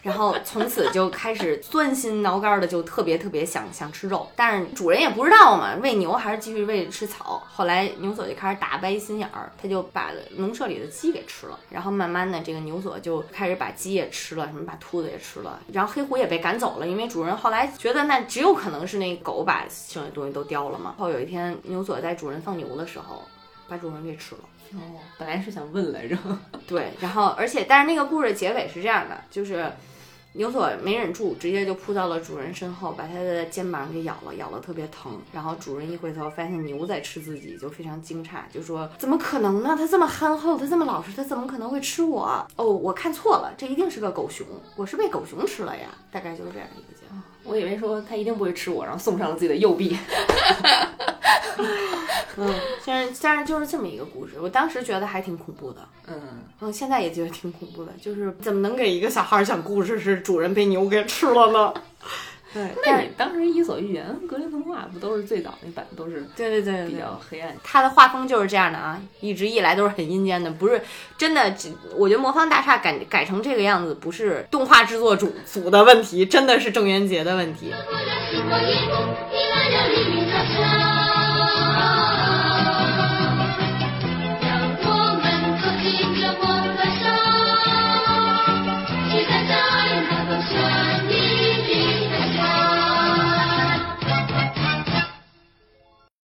然后从此就开始钻心挠肝的，就特别特别想想吃肉，但是主人也不知道嘛，喂牛还是继续喂吃草。后来牛所就开始打歪心眼儿，他就把农舍里的鸡给吃了，然后慢慢的这个牛所就开始把鸡也吃了，什么把兔子也吃了，然后黑虎也被赶走了，因为主人后来觉得那只有可能是那狗把剩下东西都叼了嘛。后有一天牛所在主人放牛的时候，把主人给吃了。哦，本来是想问来着。对，然后而且但是那个故事结尾是这样的，就是牛所没忍住，直接就扑到了主人身后，把他的肩膀给咬了，咬了特别疼。然后主人一回头发现牛在吃自己，就非常惊诧，就说怎么可能呢？它这么憨厚，它这么老实，它怎么可能会吃我？哦，我看错了，这一定是个狗熊，我是被狗熊吃了呀。大概就是这样一个结果。我以为说他一定不会吃我，然后送上了自己的右臂。嗯，虽然虽然就是这么一个故事，我当时觉得还挺恐怖的。嗯，嗯，现在也觉得挺恐怖的，就是怎么能给一个小孩儿讲故事是主人被牛给吃了呢？对那你当时《伊索寓言》《格林童话》不都是最早那版，都是对对对，比较黑暗。他的画风就是这样的啊，一直以来都是很阴间的，不是真的。我觉得《魔方大厦》改改成这个样子，不是动画制作组组的问题，真的是郑渊洁的问题。